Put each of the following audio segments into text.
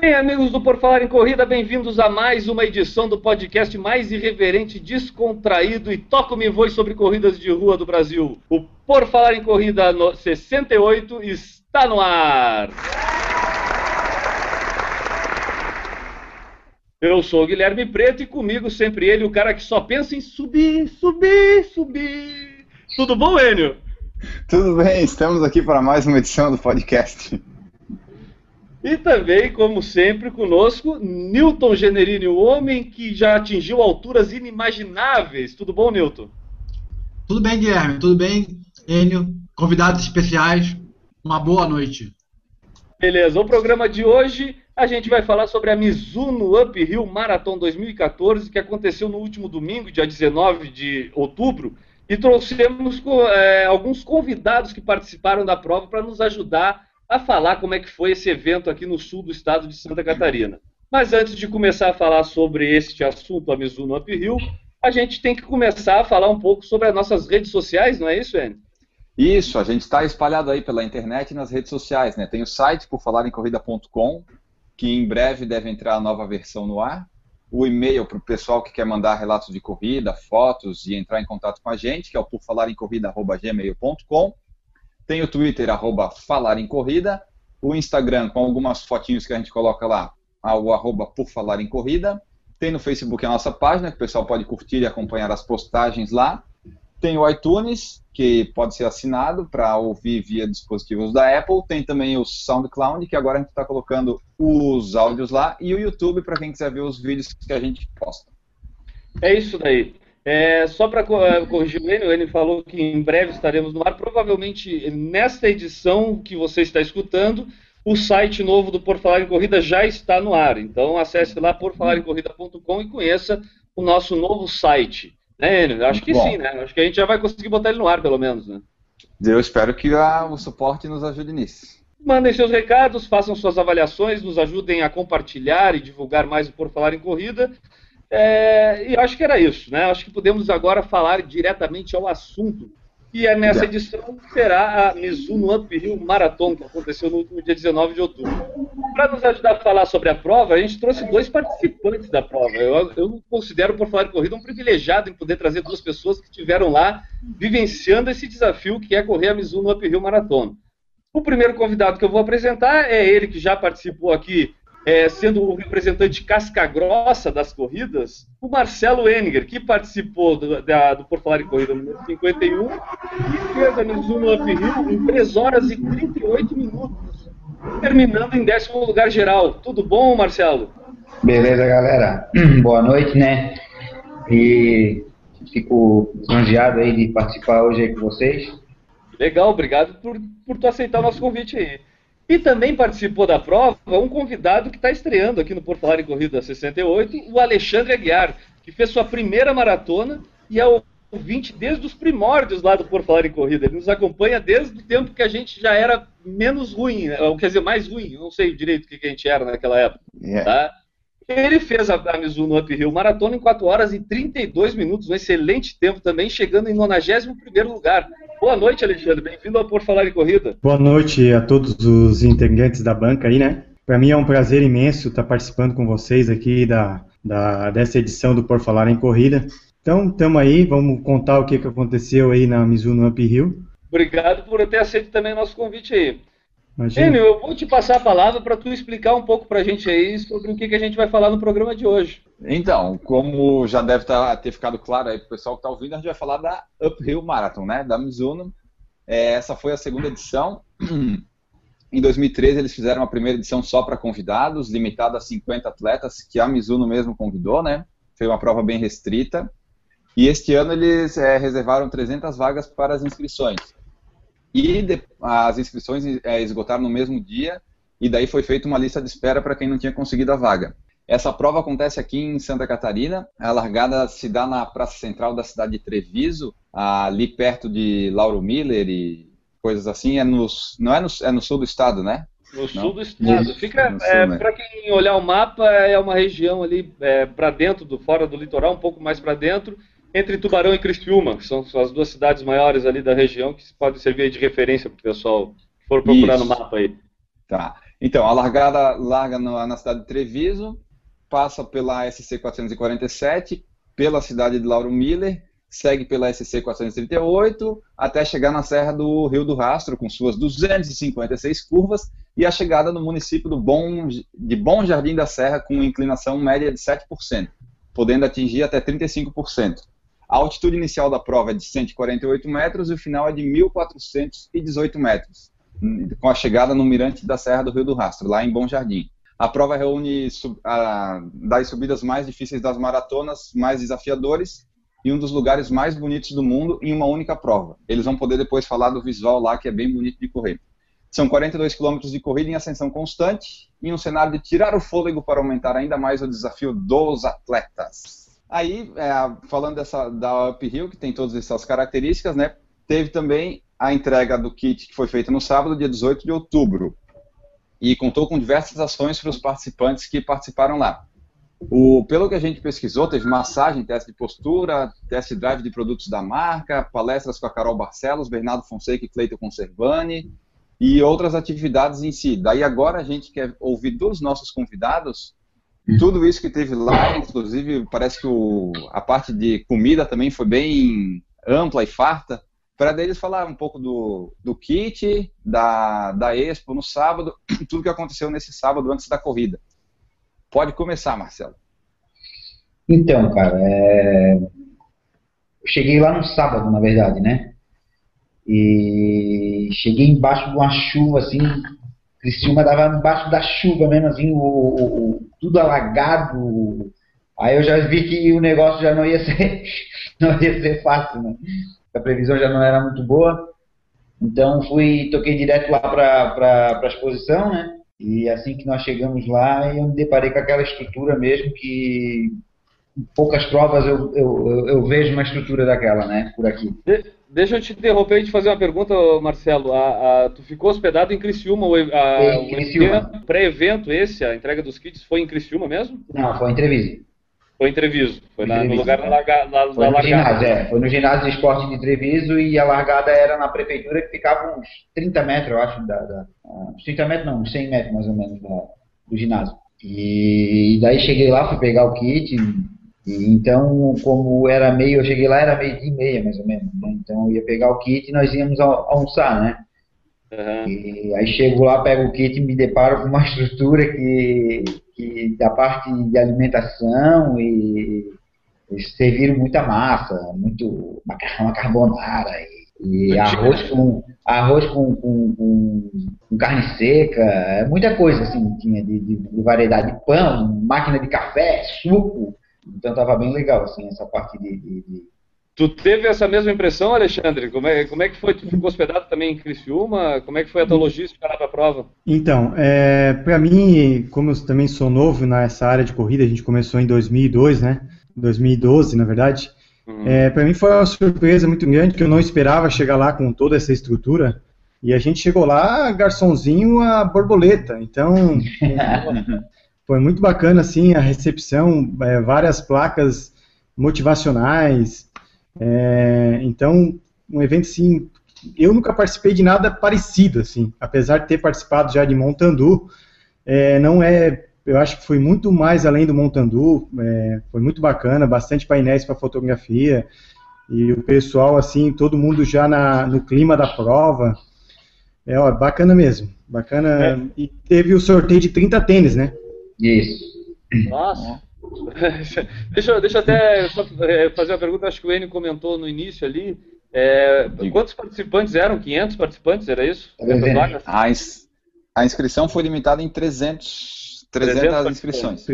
Bem, amigos do Por Falar em Corrida, bem-vindos a mais uma edição do podcast mais irreverente, descontraído e toco-me voz sobre corridas de rua do Brasil. O Por Falar em Corrida no 68 está no ar. Eu sou o Guilherme Preto e comigo sempre ele, o cara que só pensa em subir, subir, subir. Tudo bom, Enio? Tudo bem, estamos aqui para mais uma edição do podcast. E também, como sempre, conosco, Newton Generini, o homem que já atingiu alturas inimagináveis. Tudo bom, Newton? Tudo bem, Guilherme? Tudo bem, Enio? Convidados especiais, uma boa noite. Beleza, o programa de hoje a gente vai falar sobre a Mizuno Uphill Marathon 2014, que aconteceu no último domingo, dia 19 de outubro, e trouxemos é, alguns convidados que participaram da prova para nos ajudar a falar como é que foi esse evento aqui no sul do estado de Santa Catarina. Mas antes de começar a falar sobre este assunto, a Mizuno Uphill, a gente tem que começar a falar um pouco sobre as nossas redes sociais, não é isso, Enio? Isso, a gente está espalhado aí pela internet e nas redes sociais, né? Tem o site por falarencorrida.com, que em breve deve entrar a nova versão no ar. O e-mail para o pessoal que quer mandar relatos de corrida, fotos e entrar em contato com a gente, que é o por falarencorrida.gmail.com. Tem o Twitter, arroba Falar em Corrida, o Instagram com algumas fotinhos que a gente coloca lá, o arroba Por Falar em Corrida. Tem no Facebook a nossa página, que o pessoal pode curtir e acompanhar as postagens lá. Tem o iTunes, que pode ser assinado para ouvir via dispositivos da Apple. Tem também o SoundCloud, que agora a gente está colocando os áudios lá. E o YouTube, para quem quiser ver os vídeos que a gente posta. É isso daí. É, só para corrigir o Enio, ele falou que em breve estaremos no ar. Provavelmente nesta edição que você está escutando, o site novo do Por Falar em Corrida já está no ar. Então acesse lá porfalaremcorrida.com e conheça o nosso novo site. Né, Enio? Acho que Bom. sim, né? Acho que a gente já vai conseguir botar ele no ar, pelo menos, né? Eu espero que a, o suporte nos ajude nisso. Mandem seus recados, façam suas avaliações, nos ajudem a compartilhar e divulgar mais o Por Falar em Corrida. É, e acho que era isso, né? Acho que podemos agora falar diretamente ao assunto. E é nessa edição será a Mizuno Uphill Marathon, que aconteceu no último dia 19 de outubro. Para nos ajudar a falar sobre a prova, a gente trouxe dois participantes da prova. Eu, eu considero, por falar de corrida, um privilegiado em poder trazer duas pessoas que estiveram lá vivenciando esse desafio que é correr a Mizuno Uphill Marathon. O primeiro convidado que eu vou apresentar é ele que já participou aqui é, sendo o representante casca-grossa das corridas, o Marcelo Henninger, que participou do, da, do Por Falar em Corrida número 51 e fez a Mizuno Uphill em 3 horas e 38 minutos, terminando em décimo lugar geral. Tudo bom, Marcelo? Beleza, galera. Boa noite, né? E fico lisonjeado aí de participar hoje aí com vocês. Legal, obrigado por, por tu aceitar o nosso convite aí. E também participou da prova um convidado que está estreando aqui no Porto em Corrida 68, o Alexandre Aguiar, que fez sua primeira maratona e é ouvinte desde os primórdios lá do Por Falar em Corrida. Ele nos acompanha desde o tempo que a gente já era menos ruim, ou quer dizer, mais ruim, não sei direito o que a gente era naquela época. Yeah. Tá? Ele fez a, a Mizuno Uphill Maratona em 4 horas e 32 minutos, um excelente tempo também, chegando em 91º lugar. Boa noite, Alexandre. Bem-vindo ao Por Falar em Corrida. Boa noite a todos os integrantes da banca aí, né? Para mim é um prazer imenso estar participando com vocês aqui da, da, dessa edição do Por Falar em Corrida. Então, estamos aí, vamos contar o que, que aconteceu aí na Mizuno Uphill. Obrigado por ter aceito também o nosso convite aí. Imagina. Enio, eu vou te passar a palavra para tu explicar um pouco para a gente aí sobre o que, que a gente vai falar no programa de hoje. Então, como já deve tá, ter ficado claro aí para o pessoal que está ouvindo, a gente vai falar da Uphill Marathon, né? Da Mizuno. É, essa foi a segunda edição. Em 2013 eles fizeram a primeira edição só para convidados, limitada a 50 atletas, que a Mizuno mesmo convidou, né? Foi uma prova bem restrita. E este ano eles é, reservaram 300 vagas para as inscrições. E de, as inscrições é, esgotaram no mesmo dia, e daí foi feita uma lista de espera para quem não tinha conseguido a vaga. Essa prova acontece aqui em Santa Catarina. A largada se dá na praça central da cidade de Treviso, ali perto de Lauro Miller e coisas assim. É no, não é no, é no sul do estado, né? No não? sul do estado. Fica, é, né? para quem olhar o mapa, é uma região ali é, para dentro, do fora do litoral, um pouco mais para dentro, entre Tubarão e Criciúma, que são as duas cidades maiores ali da região, que podem servir de referência para o pessoal que for procurar Isso. no mapa aí. Tá. Então, a largada larga na, na cidade de Treviso, passa pela SC 447, pela cidade de Lauro Miller, segue pela SC 438 até chegar na Serra do Rio do Rastro, com suas 256 curvas, e a chegada no município Bom, de Bom Jardim da Serra, com inclinação média de 7%, podendo atingir até 35%. A altitude inicial da prova é de 148 metros e o final é de 1.418 metros, com a chegada no mirante da Serra do Rio do Rastro, lá em Bom Jardim. A prova reúne sub, a, das subidas mais difíceis das maratonas, mais desafiadores, e um dos lugares mais bonitos do mundo em uma única prova. Eles vão poder depois falar do visual lá, que é bem bonito de correr. São 42 quilômetros de corrida em ascensão constante, em um cenário de tirar o fôlego para aumentar ainda mais o desafio dos atletas. Aí, é, falando dessa, da Uphill, que tem todas essas características, né, teve também a entrega do kit que foi feita no sábado, dia 18 de outubro, e contou com diversas ações para os participantes que participaram lá. O, pelo que a gente pesquisou, teve massagem, teste de postura, test drive de produtos da marca, palestras com a Carol Barcelos, Bernardo Fonseca e Cleiton Conservani e outras atividades em si. Daí agora a gente quer ouvir dos nossos convidados tudo isso que teve lá, inclusive parece que o, a parte de comida também foi bem ampla e farta, para deles falar um pouco do, do kit, da, da Expo no sábado, tudo que aconteceu nesse sábado antes da corrida. Pode começar, Marcelo. Então, cara, é... eu cheguei lá no sábado, na verdade, né? E cheguei embaixo de uma chuva, assim, Criciúma dava embaixo da chuva mesmo, assim, o, o, o, tudo alagado. Aí eu já vi que o negócio já não ia ser, não ia ser fácil, né? A previsão já não era muito boa. Então fui, toquei direto lá para a exposição, né? E assim que nós chegamos lá, eu me deparei com aquela estrutura mesmo que em poucas provas eu, eu, eu, vejo uma estrutura daquela, né, por aqui. De, deixa eu te interromper e te fazer uma pergunta, Marcelo. A, a, tu ficou hospedado em Criciúma? O, a, em Criciúma. pré-evento esse, a entrega dos kits, foi em Criciúma mesmo? Não, foi em Treviso. Foi em Treviso, foi na, no lugar da, larga, na, foi no ginásio, é, foi no ginásio de esporte de Treviso e a largada era na prefeitura que ficava uns 30 metros, eu acho, da, da uns 30 metros não, uns 100 metros mais ou menos da, do ginásio. E daí cheguei lá, fui pegar o kit, e então, como era meio, eu cheguei lá, era meio dia e meia, mais ou menos. Né? Então, eu ia pegar o kit e nós íamos almoçar, né? Uhum. E aí chego lá, pego o kit e me deparo com uma estrutura que, que da parte de alimentação e, e serviram muita massa, muito macarrão carbonara e, e arroz com arroz com, com, com, com, carne seca, é muita coisa assim tinha de, de, de, variedade de pão, máquina de café, suco, então tava bem legal assim essa parte de, de Tu teve essa mesma impressão, Alexandre? Como é, como é que foi? Tu ficou hospedado também em Criciúma? Como é que foi a tua logística lá para a prova? Então, é, para mim, como eu também sou novo nessa área de corrida, a gente começou em 2002, né? 2012, na verdade. Uhum. É, para mim foi uma surpresa muito grande, que eu não esperava chegar lá com toda essa estrutura. E a gente chegou lá, garçomzinho, a borboleta. Então, foi muito bacana, assim, a recepção, é, várias placas motivacionais, é, então, um evento assim, eu nunca participei de nada parecido, assim, apesar de ter participado já de Montandu, é, não é, eu acho que foi muito mais além do Montandu, é, foi muito bacana, bastante painéis para fotografia, e o pessoal, assim, todo mundo já na, no clima da prova, é, ó, bacana mesmo, bacana, é. e teve o sorteio de 30 tênis, né? Isso. Nossa. deixa, deixa eu até só é, fazer uma pergunta, acho que o Enio comentou no início ali. É, quantos participantes eram? 500 participantes, era isso? A, ins a inscrição foi limitada em 300, 300, 300 inscrições.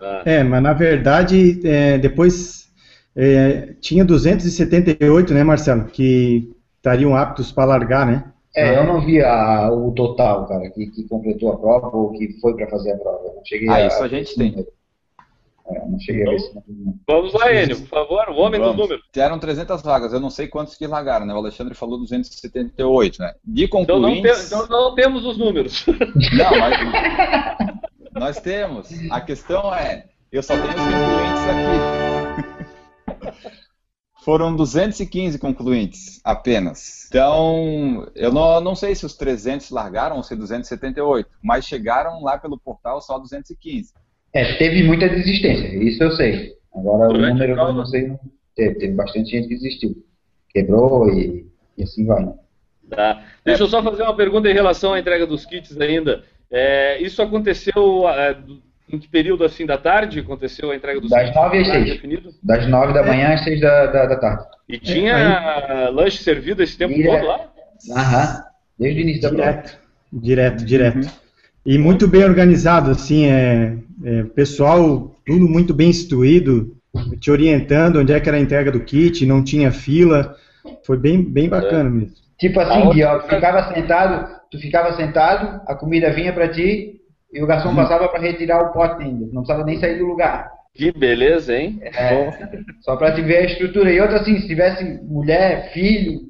Ah. É, mas na verdade, é, depois é, tinha 278, né, Marcelo, que estariam aptos para largar, né? É, eu não vi a, o total, cara, que, que completou a prova ou que foi para fazer a prova. Eu não cheguei ah, a, isso a gente tem. É, não cheguei a ver esse número. Vamos lá, Enio, por favor, o homem Vamos. dos números. Eram 300 vagas, eu não sei quantos que largaram, né? O Alexandre falou 278, né? De Então não, concluintes... te- então não temos os números. Não, mas nós temos. A questão é, eu só tenho os concluintes aqui. Foram 215 concluintes apenas. Então, eu não, não sei se os 300 largaram ou se 278, mas chegaram lá pelo portal só 215. É, teve muita desistência, isso eu sei. Agora o Durante número a prova? eu não sei. não Teve, teve bastante gente que desistiu. Quebrou e, e assim vai. Tá. Deixa eu só fazer uma pergunta em relação à entrega dos kits ainda. É, isso aconteceu é, em que período assim da tarde? Aconteceu a entrega dos Das kits? nove às seis. definido? Das nove da manhã às seis da, da, da tarde. E tinha lanche servido esse tempo Direto. todo lá? Aham. Desde o início da prova. Direto, direto, direto. E muito bem organizado, assim, é, é, pessoal tudo muito bem instruído, te orientando onde é que era a entrega do kit, não tinha fila, foi bem, bem bacana mesmo. Tipo assim, Gui, ó, tu ficava sentado, tu ficava sentado, a comida vinha pra ti e o garçom passava pra retirar o pote ainda. Não precisava nem sair do lugar. Que beleza, hein? É, só pra te ver a estrutura. E outra assim, se tivesse mulher, filho,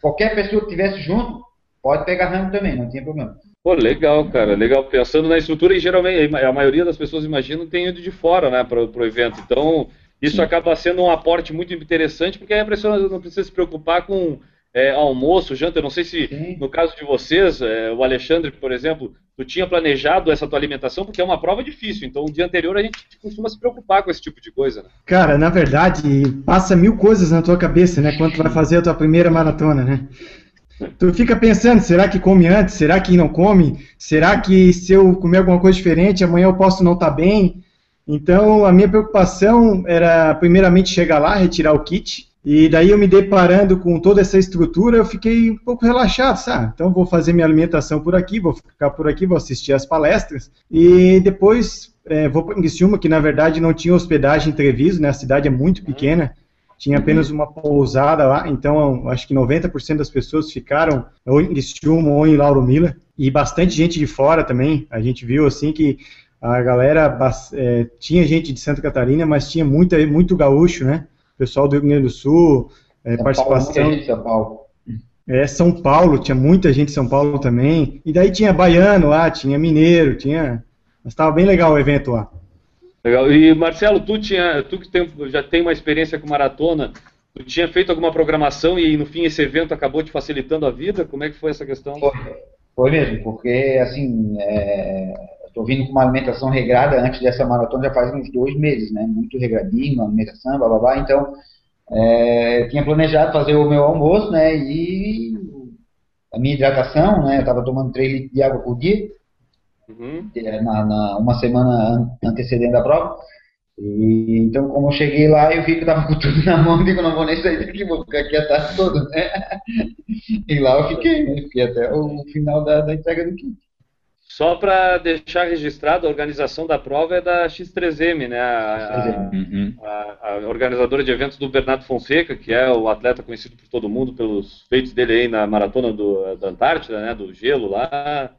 qualquer pessoa que tivesse junto, pode pegar ramo também, não tinha problema. Pô, legal, cara, legal. Pensando na estrutura, e geralmente a maioria das pessoas imaginam tem ido de fora, né, para o evento. Então, isso acaba sendo um aporte muito interessante, porque aí a pessoa não precisa se preocupar com é, almoço, janta. Eu não sei se Sim. no caso de vocês, é, o Alexandre, por exemplo, tu tinha planejado essa tua alimentação, porque é uma prova difícil. Então, o dia anterior a gente costuma se preocupar com esse tipo de coisa. Né? Cara, na verdade, passa mil coisas na tua cabeça, né, quando tu vai fazer a tua primeira maratona, né? Tu fica pensando, será que come antes? Será que não come? Será que se eu comer alguma coisa diferente, amanhã eu posso não estar bem? Então, a minha preocupação era, primeiramente, chegar lá, retirar o kit, e daí eu me deparando com toda essa estrutura, eu fiquei um pouco relaxado, sabe? Então, vou fazer minha alimentação por aqui, vou ficar por aqui, vou assistir as palestras, e depois é, vou para Criciúma, que na verdade não tinha hospedagem em Treviso, né? A cidade é muito pequena, tinha apenas uma pousada lá, então acho que 90% das pessoas ficaram ou em Criciúma ou em Lauro Miller, e bastante gente de fora também, a gente viu assim que a galera, é, tinha gente de Santa Catarina, mas tinha muita, muito gaúcho, né? Pessoal do Rio Grande do Sul, é, São participação... Paulo, gente São Paulo. É, São Paulo, tinha muita gente de São Paulo também. E daí tinha baiano lá, tinha mineiro, tinha. Mas estava bem legal o evento lá. Legal. E Marcelo, tu tinha, tu que tem- já tem uma experiência com maratona, tu tinha feito alguma programação e no fim esse evento acabou te facilitando a vida? Como é que foi essa questão? Foi, foi mesmo, porque assim, é, tô vindo com uma alimentação regrada antes dessa maratona já faz uns dois meses, né? Muito regradinho, alimentação, blá blá blá. Então, é, tinha planejado fazer o meu almoço, né? E a minha hidratação, né? Eu tava tomando 3 litros de água por dia, Uhum. é, na, na- uma semana an- antecedendo a prova. E, então, como eu cheguei lá, eu vi que eu tava com tudo na mão, digo, não vou nem sair daqui, vou ficar aqui a tarde toda, né? E lá eu fiquei, né? Fiquei até o final da, da entrega do kit. Só para deixar registrado, a organização da prova é da X3M, né? A, Uhum. a- a organizadora de eventos do Bernardo Fonseca, que é o atleta conhecido por todo mundo pelos feitos dele aí na maratona do, da Antártida, né? Do gelo lá,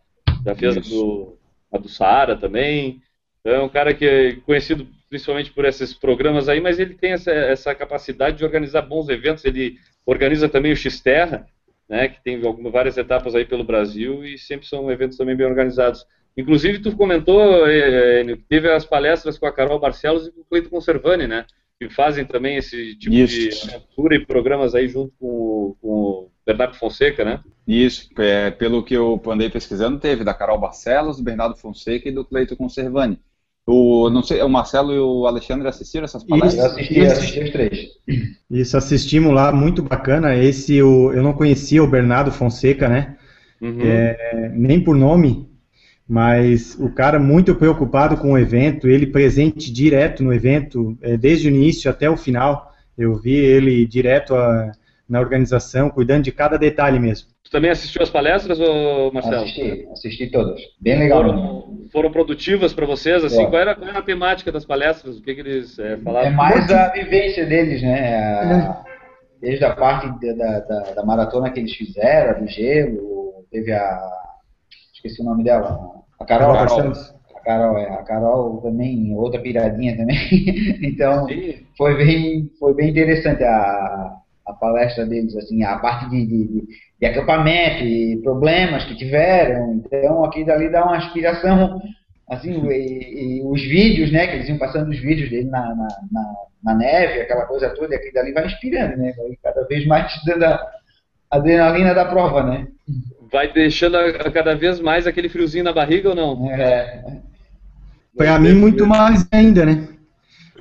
já fez a do, a do Saara também. Então, é um cara que é conhecido principalmente por esses programas aí, mas ele tem essa, essa capacidade de organizar bons eventos. Ele organiza também o X-Terra, né, que tem algumas, várias etapas aí pelo Brasil e sempre são eventos também bem organizados. Inclusive, tu comentou, que teve as palestras com a Carol Barcelos e com o Cleito Conservani, né, que fazem também esse tipo Isso. de aventura e programas aí junto com, com o Bernardo Fonseca, né? Isso, é, pelo que eu andei pesquisando, teve da Carol Barcelos, do Bernardo Fonseca e do Cleito Conservani. O, não sei, o Marcelo e o Alexandre assistiram essas palestras? assisti, eu assisti os três. Isso, assistimos lá, muito bacana. Esse, o, eu não conhecia o Bernardo Fonseca, né? Uhum. É, nem por nome, mas o cara muito preocupado com o evento, ele presente direto no evento, é, desde o início até o final. Eu vi ele direto a- na organização, cuidando de cada detalhe mesmo. Tu também assistiu as palestras, ô Marcelo? Assisti, assisti todas. Bem legal. Foram, foram produtivas para vocês? Assim, É. qual, era, qual era a temática das palestras? O que, que eles falavam? É mais a vivência deles, né? A- desde a parte da, da, da- maratona que eles fizeram, do gelo, teve a. Esqueci o nome dela. A Carol. Barcelos. A Carol, é, a Carol também, outra piradinha também. então, foi bem, foi bem interessante a, a palestra deles, assim, a parte de, de, de acampamento e problemas que tiveram. Então, aqui dali dá uma inspiração, assim, e, e os vídeos, né, que eles iam passando os vídeos dele na, na, na, na neve, aquela coisa toda, e aqui dali vai inspirando, né, vai cada vez mais dando a adrenalina da prova, né. Vai deixando a, a cada vez mais aquele friozinho na barriga ou não? É. Para mim, muito mais ainda, né?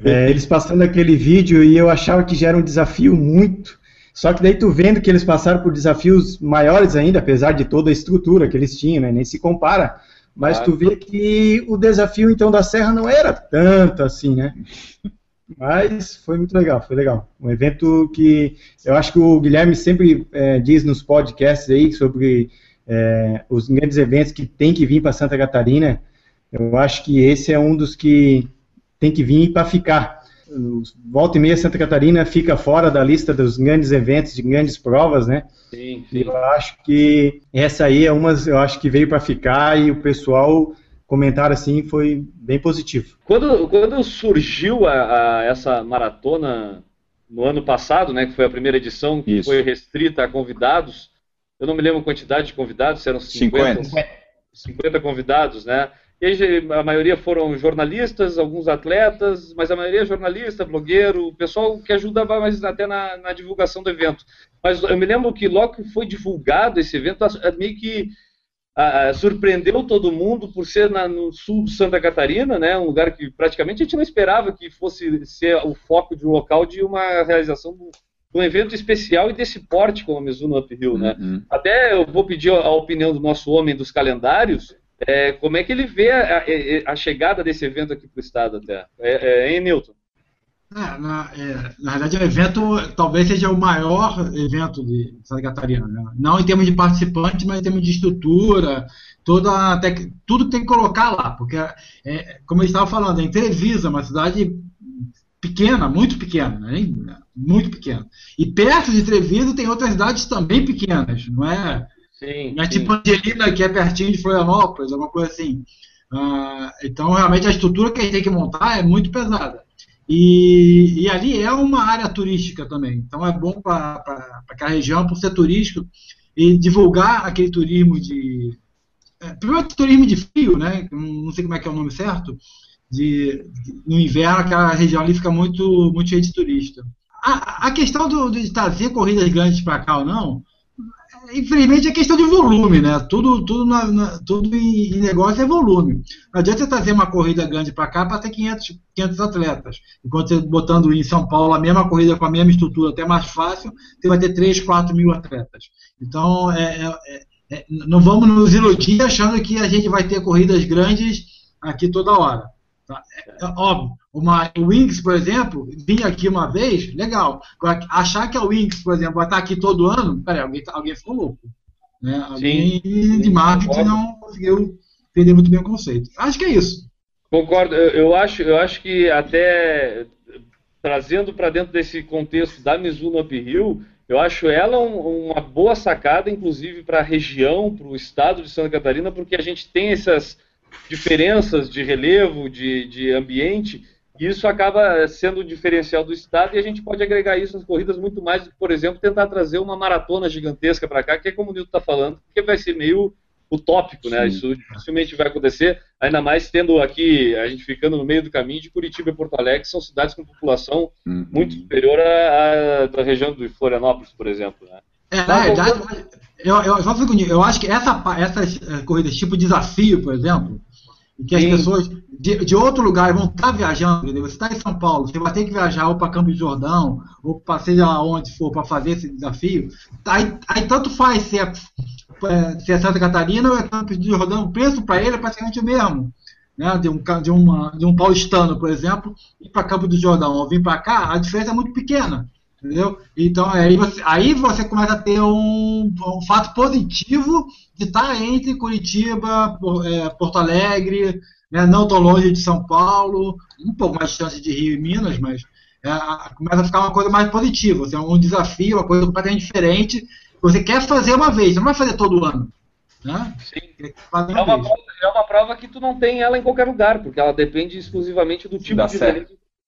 É, eles passando aquele vídeo e eu achava que já era um desafio muito. Só que daí tu vendo que eles passaram por desafios maiores ainda, apesar de toda a estrutura que eles tinham, né? Nem se compara. Mas tu vê que o desafio então da Serra não era tanto assim, né? Mas foi muito legal, foi legal. Um evento que eu acho que o Guilherme sempre é, diz nos podcasts aí sobre é, os grandes eventos que tem que vir para Santa Catarina. Eu acho que esse é um dos que tem que vir para ficar. Volta e meia Santa Catarina fica fora da lista dos grandes eventos, de grandes provas, né? Sim, sim. Eu acho que essa aí é uma, eu acho que veio para ficar e o pessoal comentar assim foi bem positivo. Quando, quando surgiu a, a, essa maratona no ano passado, né, que foi a primeira edição, que Isso. foi restrita a convidados, eu não me lembro a quantidade de convidados, se eram 50, 50. 50 convidados, né? E a maioria foram jornalistas, alguns atletas, mas a maioria é jornalista, blogueiro, pessoal que ajudava mais até na, na divulgação do evento. Mas eu me lembro que logo que foi divulgado esse evento, a- meio que ah, surpreendeu todo mundo por ser na- no sul de Santa Catarina, né, um lugar que praticamente a gente não esperava que fosse ser o foco de um local de uma realização de um- de um evento especial e desse porte como a Mizuno Uphill, né? Uhum. Até eu vou pedir a opinião do nosso homem dos calendários, é, como é que ele vê a, a- a chegada desse evento aqui para o estado até? É, é, hein, Newton? É, na, é, na verdade, o evento talvez seja o maior evento de Santa Catarina. né? Não em termos de participantes, mas em termos de estrutura, toda tec- tudo tem que colocar lá. Porque, é, como eu estava falando, é uma cidade pequena, muito pequena, né? muito pequena. E perto de Treviso tem outras cidades também pequenas, não é? Sim. É sim. tipo Angelina, que é pertinho de Florianópolis, alguma coisa assim. Ah, então, realmente, a estrutura que a gente tem que montar é muito pesada. E, e ali é uma área turística também. Então, é bom para aquela região, por ser turístico, e divulgar aquele turismo de. É, primeiro, turismo de frio, né? Não sei como é que é o nome certo. De, de- no inverno, aquela região ali fica muito, muito cheia de turista. A, a questão do, de trazer corridas grandes para cá ou não, infelizmente é questão de volume, né? Tudo, tudo, na- na- tudo em, negócio é volume. Não adianta você trazer uma corrida grande para cá para ter 500, 500 atletas. Enquanto você botando em São Paulo a mesma corrida com a mesma estrutura, até mais fácil, você vai ter 3, 4 mil atletas. Então, é, é- é- é- não vamos nos iludir achando que a gente vai ter corridas grandes aqui toda hora. tá? É, é óbvio. Uma Wings, por exemplo, vir aqui uma vez, legal. Agora, achar que a Wings, por exemplo, vai estar aqui todo ano, peraí, alguém, tá- alguém ficou louco. Né? Alguém de marketing concordo. não conseguiu entender muito bem o conceito. Acho que é isso. Concordo. Eu, eu acho, eu acho que até trazendo para dentro desse contexto da Mizuno Uphill, eu acho ela um- uma boa sacada, inclusive para a região, para o estado de Santa Catarina, porque a gente tem essas diferenças de relevo, de, de ambiente, isso acaba sendo o diferencial do estado, e a gente pode agregar isso nas corridas muito mais do que, por exemplo, tentar trazer uma maratona gigantesca para cá, que é como o Nilton está falando, porque vai ser meio utópico, né? Sim. Isso dificilmente vai acontecer, ainda mais tendo aqui, a gente ficando no meio do caminho de Curitiba e Porto Alegre, que são cidades com população Uhum. muito superior à, à da região de Florianópolis, por exemplo, né? É, na Mas verdade, eu, eu, só um segundinho, eu acho que essa, essas eh, corridas tipo desafio, por exemplo, em que as Sim. pessoas de, de outro lugar vão estar viajando, entendeu? você está em São Paulo, você vai ter que viajar ou para Campo de Jordão, ou para seja onde for para fazer esse desafio, aí, aí tanto faz se é, eh, se é Santa Catarina ou é Campo de Jordão, o preço para ele é praticamente o mesmo. Né, de, um, de, uma, de um paulistano, por exemplo, ir para Campo do Jordão ou vir para cá, a diferença é muito pequena. Entendeu? Então aí você, aí você começa a ter um, um fato positivo de estar entre Curitiba, Por- é, Porto Alegre, né, não tão longe de São Paulo, um pouco mais distante de Rio e Minas, mas é, a- começa a ficar uma coisa mais positiva, assim, um desafio, uma coisa completamente diferente. Você quer fazer uma vez, não vai fazer todo ano. Né? Sim. É uma bola, é uma prova que tu não tem ela em qualquer lugar, porque ela depende exclusivamente do tipo Dá de que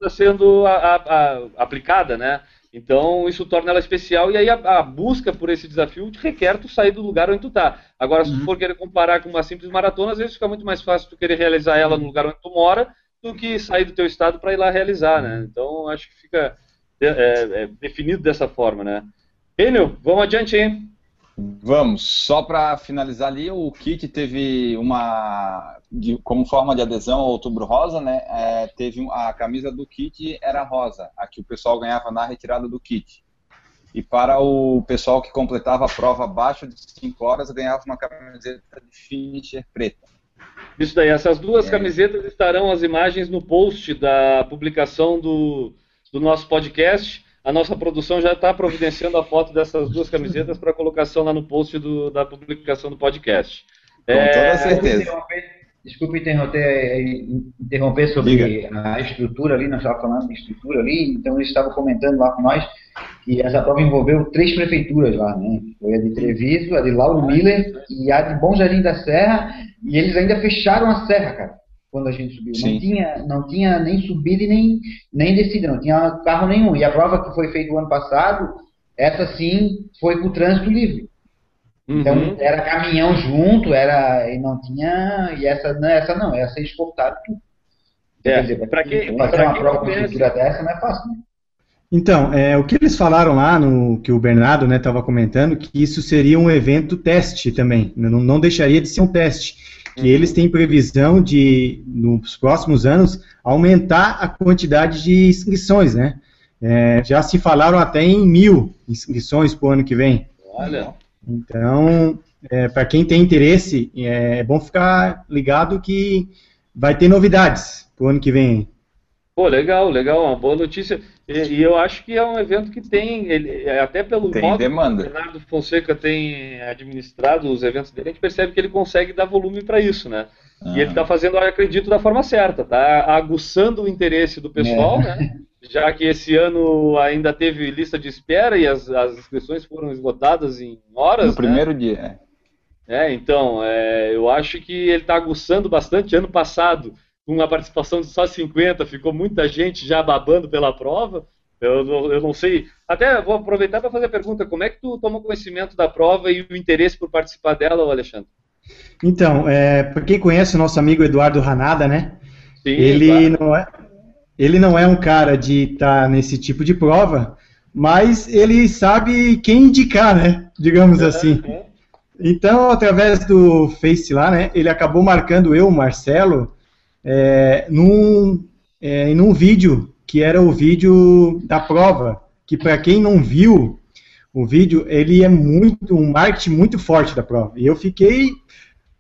está sendo a- a- a- aplicada, né? Então isso torna ela especial e aí a, a busca por esse desafio requer tu sair do lugar onde tu tá. Agora, se tu Uhum. for querer comparar com uma simples maratona, às vezes fica muito mais fácil tu querer realizar ela no lugar onde tu mora do que sair do teu estado para ir lá realizar, né? Então acho que fica é, é, é definido dessa forma, né? Enio, vamos adiante, hein? Vamos, só para finalizar ali, o kit teve uma, de- como forma de adesão ao Outubro Rosa, né? é, teve a camisa do kit era rosa, a que o pessoal ganhava na retirada do kit. E para o pessoal que completava a prova abaixo de 5 horas, ganhava uma camiseta de finisher preta. Isso daí, essas duas É. camisetas estarão as imagens no post da publicação do, do nosso podcast. A nossa produção já está providenciando a foto dessas duas camisetas para colocação lá no post do- da publicação do podcast. Com É, toda certeza. Interromper- Desculpe interromper, interromper sobre a estrutura ali, nós estávamos falando de estrutura ali, então eles estavam comentando lá com nós que essa prova envolveu três prefeituras lá, né? Foi a de Treviso, a de Lauro Miller e a de Bom Jardim da Serra, e eles ainda fecharam a serra, cara, quando a gente subiu. Sim. Não tinha, não tinha nem subida e nem, nem descida, não tinha carro nenhum. E a prova que foi feita o ano passado, essa sim foi com o trânsito livre. Então uhum. era caminhão junto, era e não tinha e essa não, essa não, essa eles cortaram tudo. É, Quer dizer, pra quem- fazer uma prova com estrutura dessa não é fácil. Né? Então, é, o que eles falaram lá, no que o Bernardo estava comentando, que isso seria um evento teste também, não, não deixaria de ser um teste, que eles têm previsão de, nos próximos anos, aumentar a quantidade de inscrições, né? É, já se falaram até em mil inscrições para o ano que vem. Olha, Então, para quem tem interesse, é, é bom ficar ligado que vai ter novidades para o ano que vem. Pô, legal, legal, uma boa notícia. E, e eu acho que é um evento que tem, ele, é, até pelo Tem modo demanda. que o Bernardo Fonseca tem administrado os eventos dele, a gente percebe que ele consegue dar volume para isso, né? E ele Ah. está fazendo, eu acredito, da forma certa, tá aguçando o interesse do pessoal, né? Já que esse ano ainda teve lista de espera e as, as inscrições foram esgotadas em horas. No né? primeiro dia. é. É, então, é, eu acho que ele está aguçando bastante. Ano passado, com uma participação de só 50, ficou muita gente já babando pela prova. Eu, não- eu não sei. Até vou aproveitar para fazer a pergunta: como é que tu tomou conhecimento da prova e o interesse por participar dela, Alexandre? Então, é, para quem conhece o nosso amigo Eduardo Ranada, né? Sim, ele claro. não é ele não é um cara de estar nesse tipo de prova, mas ele sabe quem indicar, né? Digamos assim. Então, através do Face lá, né? Ele acabou marcando eu, Marcelo, é, num, é, vídeo que era o vídeo da prova, que para quem não viu o vídeo, ele é muito um marketing muito forte da prova. E eu fiquei,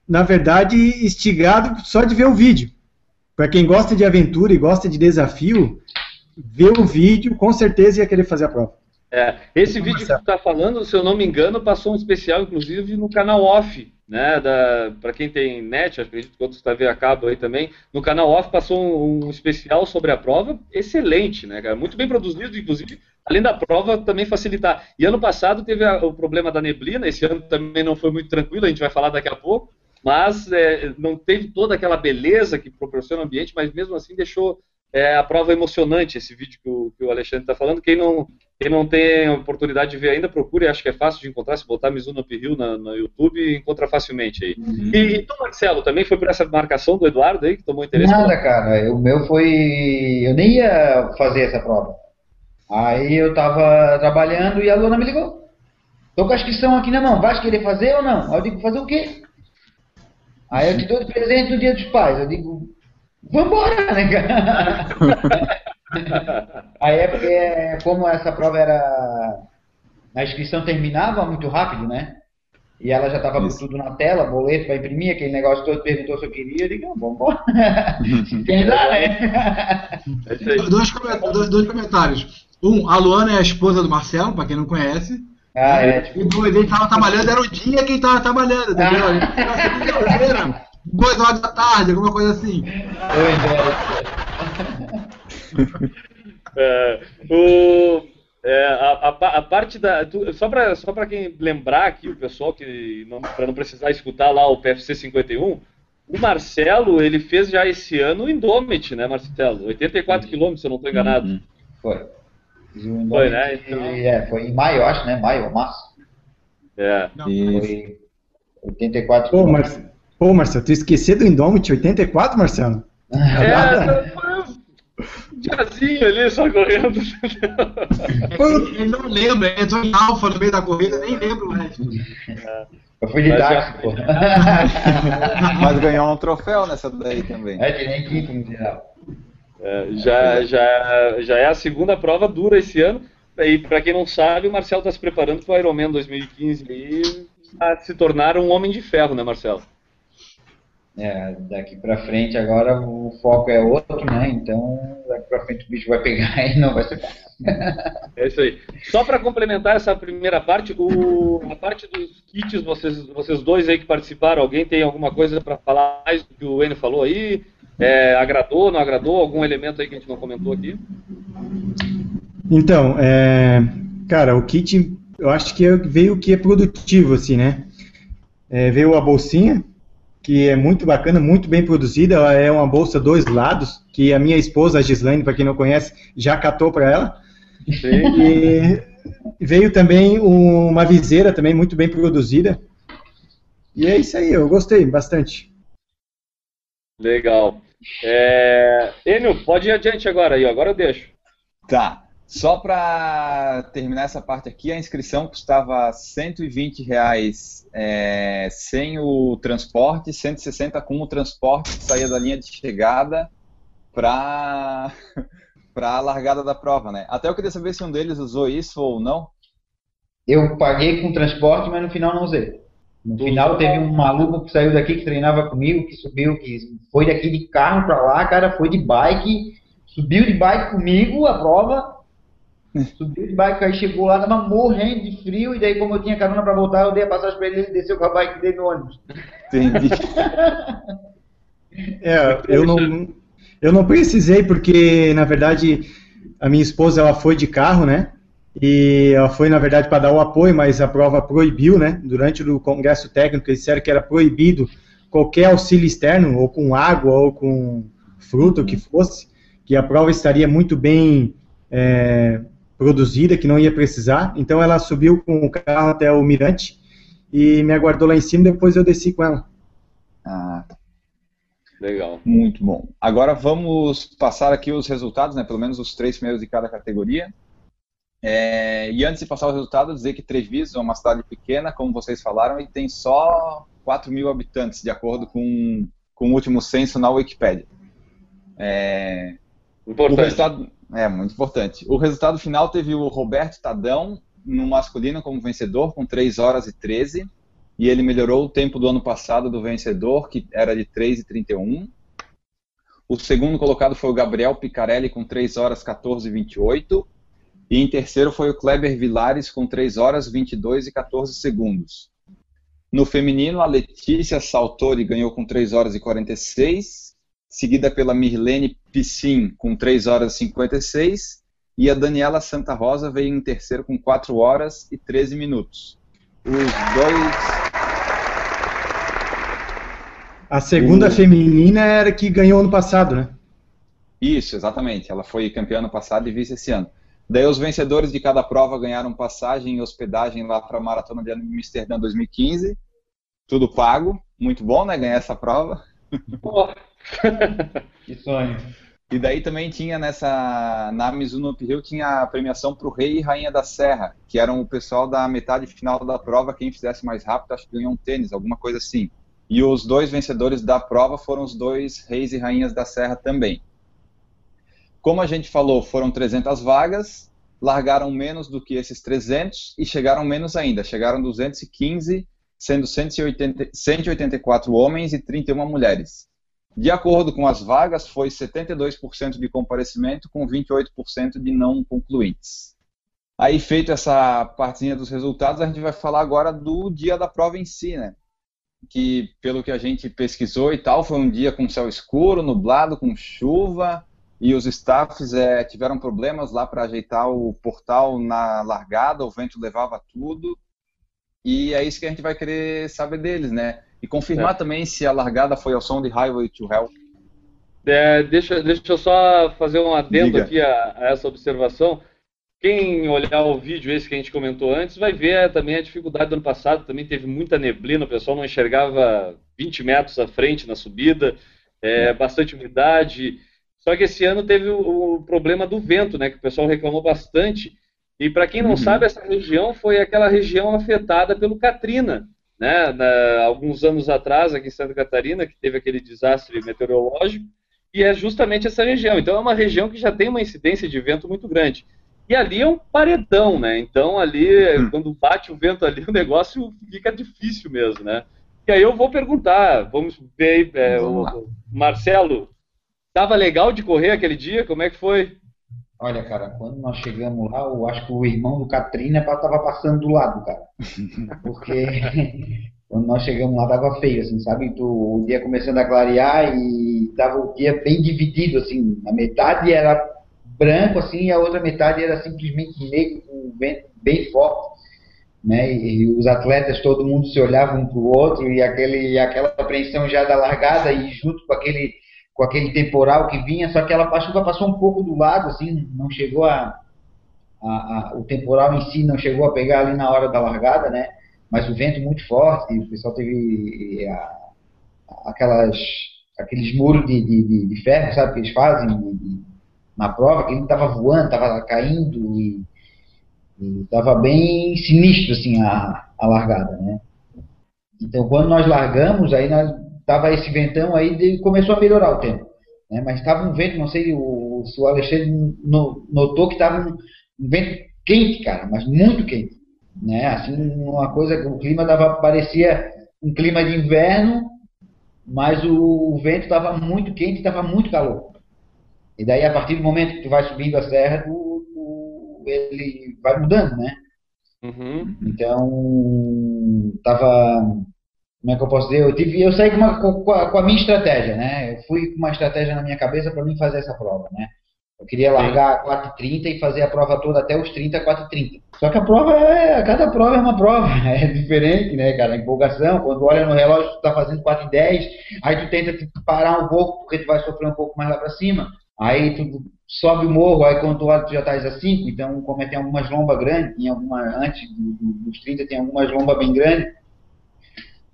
na verdade, instigado só de ver o vídeo. Para quem gosta de aventura e gosta de desafio, ver o vídeo, com certeza ia querer fazer a prova. É, esse vídeo que tu está falando, se eu não me engano, passou um especial, inclusive, no canal off, né? Para quem tem net, acredito que outros TV a cabo aí também. No canal off passou um, um especial sobre a prova, excelente, né, cara? Muito bem produzido, inclusive, além da prova também facilitar. E ano passado teve a- o problema da neblina, esse ano também não foi muito tranquilo, a gente vai falar daqui a pouco, mas é, não teve toda aquela beleza que proporciona o ambiente, mas mesmo assim deixou é, a prova emocionante, esse vídeo que o, que o Alexandre está falando. Quem não, quem não tem oportunidade de ver ainda, procure, acho que é fácil de encontrar, se botar Mizuno Uphill na, no YouTube, encontra facilmente aí. E, e tu, Marcelo, também foi por essa marcação do Eduardo aí, que tomou interesse? Nada, cara. O meu foi. Eu nem ia fazer essa prova. Aí eu tava trabalhando e a Luana me ligou. Tô com a inscrição aqui na mão, vai querer fazer ou não? Aí eu digo, fazer o quê? Aí eu te dou de presente no dia dos pais. Eu digo, vambora, né, cara? Aí é porque, é, como essa prova era. A inscrição terminava muito rápido, né? E ela já estava com tudo na tela, boleto para imprimir, aquele negócio todo, perguntou se eu queria, eu digo, não, vamos embora. Quem dá, né? É. Dois, dois- dois comentários. Um, a Luana é a esposa do Marcelo, pra quem não conhece. Ah, é, tipo, E dois, ele tava trabalhando, era o dia que ele tava trabalhando, entendeu? Segunda-feira, duas horas da tarde, alguma coisa assim. eu entendo. É, o, é, a, a a parte da. tu- só para só pra quem lembrar aqui, o pessoal que. Não, para não precisar escutar lá o PFC 51, O Marcelo, ele fez já esse ano o Indomit, né, Marcelo? 84 quilômetros, se eu não estou enganado. Uhum. Foi. Foi, né? Então... É, foi em maio, acho, né? Maio ou março. É. Foi 84 Pô, Mar... Pô, Marcelo, tu esqueceu do Indomit 84, Marcelo? É, um diazinho ali só correndo. Ele não lembra, ele entrou em alfa no meio da corrida, nem lembro mais. Eu fui didático, pô. Mas ganhou um troféu nessa daí também. É, tirei equipe no geral. É, já, já, já é a segunda prova dura esse ano. E para quem não sabe, o Marcelo está se preparando para o Ironman 2015 e a se tornar um homem de ferro, né, Marcelo? É, daqui pra frente agora o foco é outro, né? Então daqui pra frente o bicho vai pegar e não vai ser fácil. É isso aí. Só para complementar essa primeira parte, o, a parte dos kits, vocês, vocês dois aí que participaram, alguém tem alguma coisa para falar mais do que o Enio falou aí? É, agradou, não agradou? Algum elemento aí que a gente não comentou aqui? Então, é, cara, o kit, eu acho que veio o que é produtivo, assim, né? É, veio a bolsinha, que é muito bacana, muito bem produzida. Ela é uma bolsa dois lados, que a minha esposa, a Gislaine, para quem não conhece, já catou para ela. Sim. E veio também uma viseira também muito bem produzida. E é isso aí, eu gostei bastante. Legal. É... Enio, pode ir adiante agora aí, agora eu deixo. Tá. Só para terminar essa parte aqui, a inscrição custava 120 reais é, sem o transporte, 160 com o transporte que saía da linha de chegada para para a largada da prova, né? Até eu queria saber se um deles usou isso ou não. Eu paguei com transporte, mas no final não usei. No final teve um maluco que saiu daqui que treinava comigo, que subiu, que foi daqui de carro para lá, cara, foi de bike, subiu de bike comigo a prova, subiu de bike, aí chegou lá, tava morrendo de frio, e daí como eu tinha carona para voltar, eu dei a passagem para ele, ele desceu com a bike dele no ônibus. Entendi. é, eu não, eu não precisei porque, na verdade, a minha esposa ela foi de carro, né? E ela foi, na verdade, para dar o apoio, mas a prova proibiu, né? Durante o congresso técnico, eles disseram que era proibido qualquer auxílio externo, ou com água, ou com fruta, o que fosse, que a prova estaria muito bem é, produzida, que não ia precisar. Então ela subiu com o carro até o mirante e me aguardou lá em cima, depois eu desci com ela. Ah, tá. Legal. Muito bom. Agora vamos passar aqui os resultados, né? Pelo menos os três primeiros de cada categoria. É, e antes de passar os resultados, dizer que Treviso é uma cidade pequena, como vocês falaram, e tem só 4 mil habitantes, de acordo com, com o último censo na Wikipedia. É, importante. O resultado, é, muito importante. O resultado final teve o Roberto Tadão, no masculino, como vencedor, com 3 horas e 13, e ele melhorou o tempo do ano passado do vencedor, que era de 3 e 31. O segundo colocado foi o Gabriel Picarelli, com 3 horas 14 e 28. E em terceiro foi o Kleber Vilares com 3 horas 22 e 14 segundos. No feminino, a Letícia Saltori ganhou com 3 horas e 46, seguida pela Mirlene Piscin com 3 horas e 56, e a Daniela Santa Rosa veio em terceiro com 4 horas e 13 minutos. Os dois. A segunda o... feminina era que ganhou ano passado, né? Isso, exatamente. Ela foi campeã ano passado e vice esse ano. Daí os vencedores de cada prova ganharam passagem e hospedagem lá para a Maratona de Amsterdã 2015. Tudo pago. Muito bom, né? Ganhar essa prova. que sonho. E daí também tinha nessa, na Mizuno Uphill, tinha a premiação para o Rei e Rainha da Serra, que eram o pessoal da metade final da prova, quem fizesse mais rápido, acho que ganhou um tênis, alguma coisa assim. E os dois vencedores da prova foram os dois Reis e Rainhas da Serra também. Como a gente falou, foram 300 vagas, largaram menos do que esses 300 e chegaram menos ainda, chegaram 215, sendo 180, 184 homens e 31 mulheres. De acordo com as vagas, foi 72% de comparecimento com 28% de não concluintes. Aí, feito essa partezinha dos resultados, a gente vai falar agora do dia da prova em si, né? Que, pelo que a gente pesquisou e tal, foi um dia com céu escuro, nublado, com chuva, e os staffs é, tiveram problemas lá para ajeitar o portal na largada, o vento levava tudo. E é isso que a gente vai querer saber deles, né? E confirmar É. também se a largada foi ao som de Highway to Hell. É, deixa, deixa eu só fazer um adendo Diga. aqui a, a essa observação. Quem olhar o vídeo esse que a gente comentou antes vai ver é, também a dificuldade do ano passado. Também teve muita neblina, o pessoal não enxergava 20 metros à frente na subida, é, bastante umidade. Só que esse ano teve o, o problema do vento, né, que o pessoal reclamou bastante. E para quem não Uhum. sabe, essa região foi aquela região afetada pelo Katrina, né, na- alguns anos atrás, aqui em Santa Catarina, que teve aquele desastre meteorológico e é justamente essa região. Então é uma região que já tem uma incidência de vento muito grande. E ali é um paredão, né? Então ali, Hum. quando bate o vento ali, o negócio fica difícil mesmo, né? E aí eu vou perguntar, vamos ver aí, é, o, Vamos lá. o Marcelo, tava legal de correr aquele dia? Como é que foi? Olha, cara, quando nós chegamos lá, eu acho que o irmão do Katrina estava passando do lado, cara. Porque quando nós chegamos lá, tava feio, assim, sabe? Tu, o dia começando a clarear e tava o dia bem dividido, assim. A metade era branco, assim, e a outra metade era simplesmente negro, com vento bem forte. Né? E, e os atletas, todo mundo se olhava um para o outro e aquele, aquela apreensão já da largada e junto com aquele com aquele temporal que vinha, só que ela chuva passou um pouco do lado, assim, não chegou a, a, a- o temporal em si não chegou a pegar ali na hora da largada, né? Mas o vento muito forte, o pessoal teve eh, a- aquelas aqueles muros de, de, de, ferro, sabe, que eles fazem de- na prova, que ele estava voando, estava caindo e estava bem sinistro assim a, a largada, né? Então quando nós largamos, aí nós tava esse ventão aí de- começou a melhorar o tempo, né? Mas estava um vento, não sei o, se o Alexandre no- notou que estava um, um vento quente, cara, mas muito quente, né? Assim uma coisa que o clima dava parecia um clima de inverno, mas o, o vento estava muito quente, estava muito calor. E daí a partir do momento que tu vai subindo a serra, tu- tu- ele vai mudando, né? Uhum. Então, tava. Como é que eu posso dizer? Eu, tive, eu saí com, uma- com a, com a minha estratégia, né? Eu fui com uma estratégia na minha cabeça para mim fazer essa prova, né? Eu queria largar a 4h30 e fazer a prova toda até os 30, 4h30. Só que a prova é. Cada prova é uma prova, é diferente, né, cara? A empolgação, quando olha no relógio, tu tá fazendo 4h10, aí tu tenta te parar um pouco, porque tu vai sofrer um pouco mais lá para cima. Aí tu sobe o morro, aí quando tu olha, tu já estás a 5, então como é, tem algumas lombas grandes, tem alguma, antes do- do- dos 30 tem algumas lombas bem grandes.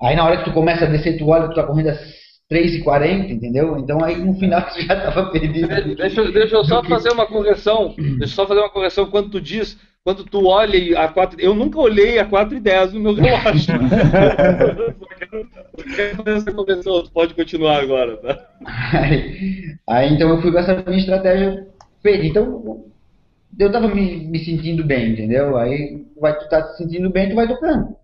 Aí na hora que tu começa a descer, tu olha, tu tá correndo a 3h40, entendeu? Então aí no final tu já tava perdido. De- Deixa, eu- deixa eu só fazer uma correção. Deixa eu só fazer uma correção. Quando tu diz, quando tu olha e a 4, eu nunca olhei a 4 e 10 no meu relógio. Eu quero fazer essa correção. Tu pode continuar agora, tá? Aí, aí, então eu fui com essa minha estratégia feita. Então eu tava me, me sentindo bem, entendeu? Aí vai, tu tá se sentindo bem, tu vai tocando.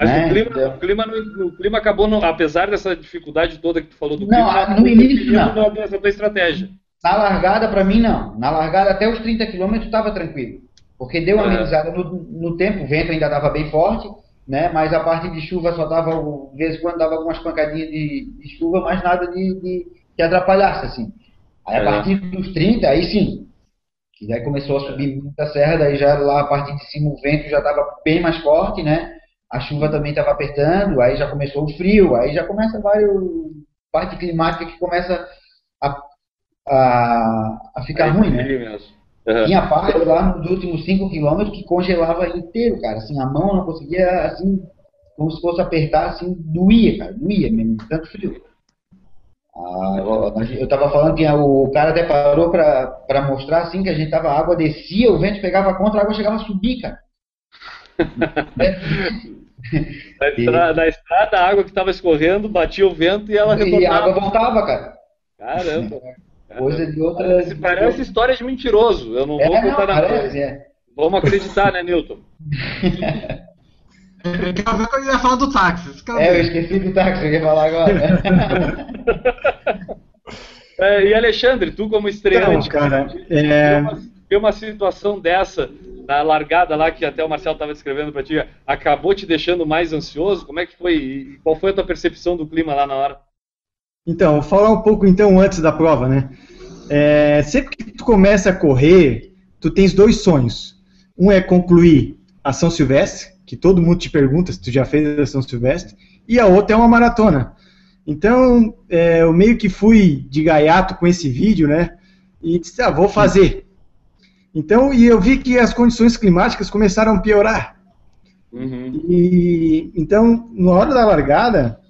Mas É, o, clima, então. o, clima, não- o clima acabou, não- apesar dessa dificuldade toda que tu falou do Não, clima, no início, não. não. Dessa tua estratégia. Na largada, para mim, não. Na largada, até os 30 km estava tranquilo. Porque deu uma É. amenizada no, no tempo, o vento ainda estava bem forte, né? mas a parte de chuva só dava, de vez em quando, dava algumas pancadinhas de, de chuva, mas nada de, de que atrapalhasse, assim. Aí, a É. partir dos 30, aí sim. E daí começou a subir muita serra, daí já lá a partir de cima o vento já estava bem mais forte, né? A chuva também estava apertando, aí já começou o frio, aí já começa vários parte climática que começa a, a, a ficar Aí, ruim, né? mesmo. Aham. Tinha parte lá nos últimos 5 quilômetros que congelava inteiro, cara. Assim, a mão não conseguia, assim, como se fosse apertar, assim, doía, cara. Doía mesmo, tanto frio. Ah, eu- eu tava falando que o cara até parou pra mostrar, assim, que a gente tava, a água descia, o vento pegava contra, a água chegava a subir, cara. Na, estra- na estrada, a água que estava escorrendo, batia o vento e ela E a água retornava. voltava, cara. Caramba. Coisa de outra. Parece, parece história de mentiroso. Eu não vou É, não, contar nada. parece, é. Vamos acreditar, né, Newton? Eu quero ver quando ele vai falar do táxi. É, eu esqueci do táxi que eu ia falar agora. É, e Alexandre, tu como estreante, Então, cara, é, uma, uma situação dessa na largada lá que até o Marcelo estava descrevendo para ti, acabou te deixando mais ansioso? Como é que foi? E qual foi a tua percepção do clima lá na hora? Então, vou falar um pouco então antes da prova, né? É, sempre que tu começa a correr, tu tens dois sonhos. Um é concluir a São Silvestre, que todo mundo te pergunta se tu já fez a São Silvestre, e a outra é uma maratona. Então, é, eu meio que fui de gaiato com esse vídeo, né? E disse, ah, vou fazer. Então, e eu vi que as condições climáticas começaram a piorar. Uhum. E então, na hora da largada,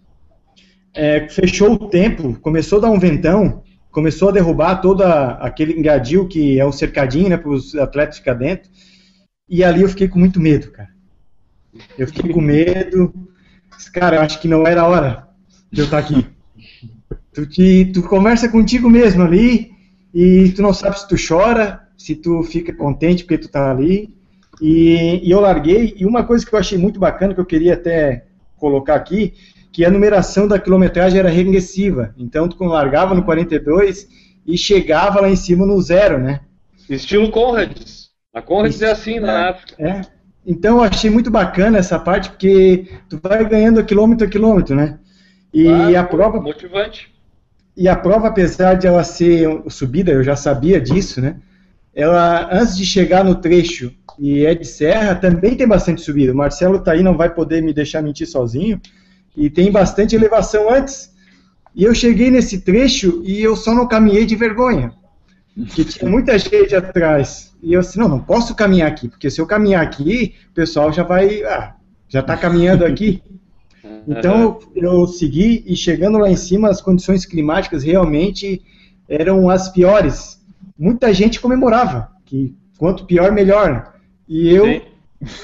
é, fechou o tempo, começou a dar um ventão, começou a derrubar todo aquele engadio que é um cercadinho, né, para os atletas ficar dentro. E ali eu fiquei com muito medo, cara. Eu fiquei com medo. Cara, eu acho que não era a hora de eu estar aqui. Tu, te, tu conversa contigo mesmo ali e tu não sabe se tu chora, se tu fica contente porque tu tá ali. E, e, eu larguei, e uma coisa que eu achei muito bacana, que eu queria até colocar aqui, que a numeração da quilometragem era regressiva. Então, tu largava no 42 e chegava lá em cima no zero, né? Estilo Conrads. A Conrads é assim na África. É. Então, eu achei muito bacana essa parte, porque tu vai ganhando quilômetro a quilômetro, né? E claro, a prova... Motivante. E a prova, apesar de ela ser subida, eu já sabia disso, né? Ela, antes de chegar no trecho e é de serra, também tem bastante subida. O Marcelo tá aí, não vai poder me deixar mentir sozinho. E tem bastante elevação antes. E eu cheguei nesse trecho e eu só não caminhei de vergonha. Porque tinha muita gente atrás. E eu disse, não, não posso caminhar aqui, porque se eu caminhar aqui, o pessoal já vai, ah, já está caminhando aqui. Então eu, eu segui e chegando lá em cima, as condições climáticas realmente eram as piores. Muita gente comemorava, que quanto pior, melhor. E eu, Sim.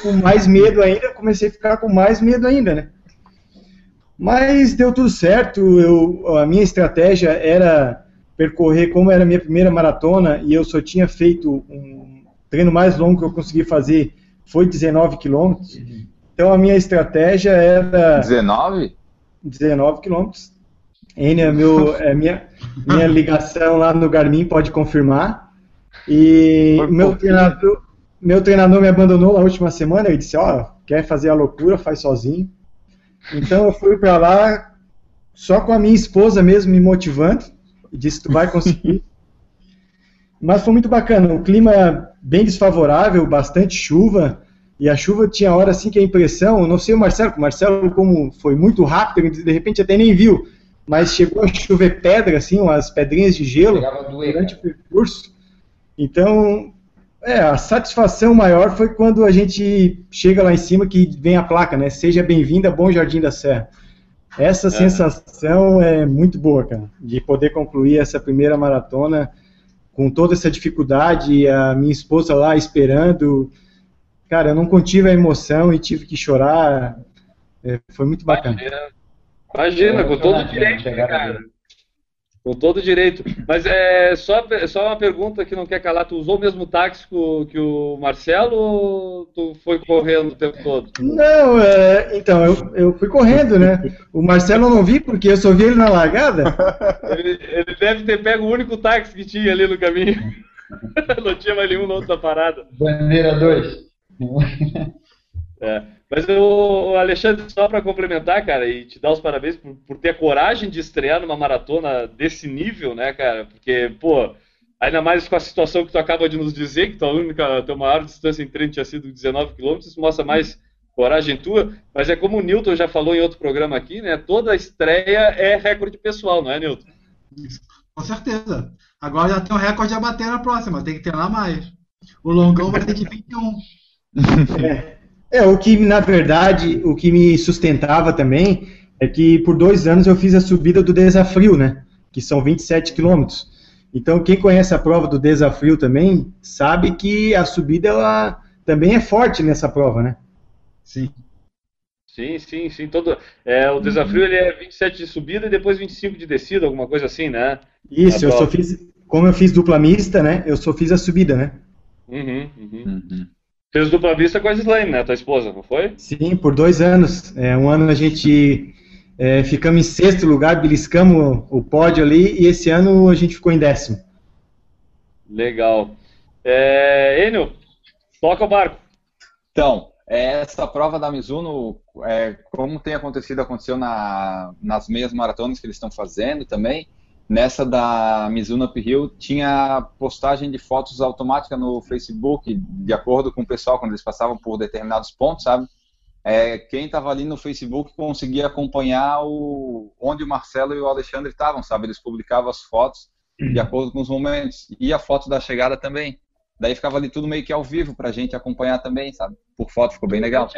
com mais medo ainda, comecei a ficar com mais medo ainda, né? Mas deu tudo certo. Eu, a minha estratégia era percorrer, como era a minha primeira maratona, e eu só tinha feito um treino mais longo que eu consegui fazer, foi 19 quilômetros. Então a minha estratégia era. 19? 19 quilômetros. N é, meu, é minha, minha ligação lá no Garmin, pode confirmar. E meu treinador, meu treinador me abandonou na última semana, ele disse, ó, oh, quer fazer a loucura, faz sozinho. Então eu fui para lá só com a minha esposa mesmo me motivando, e disse, tu vai conseguir. Mas foi muito bacana, o clima bem desfavorável, bastante chuva, e a chuva tinha hora assim que a impressão, não sei o Marcelo, o Marcelo como foi muito rápido, de repente até nem viu, mas chegou a chover pedra, assim, umas pedrinhas de gelo durante o percurso. Então, é, a satisfação maior foi quando a gente chega lá em cima que vem a placa, né? Seja bem-vinda, Bom Jardim da Serra. Essa é. sensação é muito boa, cara, de poder concluir essa primeira maratona com toda essa dificuldade, a minha esposa lá esperando. Cara, eu não contive a emoção e tive que chorar. É, foi muito bacana. Imagina, Imagina com todo direito, cara. Com todo direito. Mas é só, só uma pergunta que não quer calar. Tu usou o mesmo táxi que o Marcelo ou tu foi correndo o tempo todo? Não, é, então, eu, eu fui correndo, né? O Marcelo eu não vi porque eu só vi ele na largada. Ele, ele deve ter pego o único táxi que tinha ali no caminho. não tinha mais nenhum na outra parada. Bandeira 2. É. Mas o Alexandre, só para complementar, cara, e te dar os parabéns por, por, ter a coragem de estrear numa maratona desse nível, né, cara? Porque, pô, ainda mais com a situação que tu acaba de nos dizer, que tua única, tua maior distância em treino tinha sido 19 km, isso mostra mais coragem tua, mas é como o Newton já falou em outro programa aqui, né? Toda estreia é recorde pessoal, não é, Newton? Com certeza. Agora já tem um recorde a bater na próxima, tem que treinar mais. O longão vai ter de 21. É. É, o que, na verdade, o que me sustentava também é que por dois anos eu fiz a subida do desafio, né? Que são 27 quilômetros. Então, quem conhece a prova do desafio também sabe que a subida ela também é forte nessa prova, né? Sim. Sim, sim, sim. Todo, é, o desafio ele é 27 de subida e depois 25 de descida, alguma coisa assim, né? Isso, eu só fiz, como eu fiz dupla mista, né? Eu só fiz a subida, né? Uhum, uhum. uhum. Fez dupla vista com a Slane, né? Tua esposa, não foi? Sim, por dois anos. É, um ano a gente é, ficamos em sexto lugar, beliscamos o pódio ali, e esse ano a gente ficou em décimo. Legal. É, Enio, toca o barco. Então, essa prova da Mizuno, é, como tem acontecido, aconteceu na, nas meias maratonas que eles estão fazendo também, nessa da Mizuno Uphill tinha postagem de fotos automática no Facebook, de acordo com o pessoal, quando eles passavam por determinados pontos, sabe? É, quem estava ali no Facebook conseguia acompanhar o, onde o Marcelo e o Alexandre estavam, sabe? Eles publicavam as fotos de acordo com os momentos. E a foto da chegada também. Daí ficava ali tudo meio que ao vivo pra gente acompanhar também, sabe? Por foto, ficou bem legal.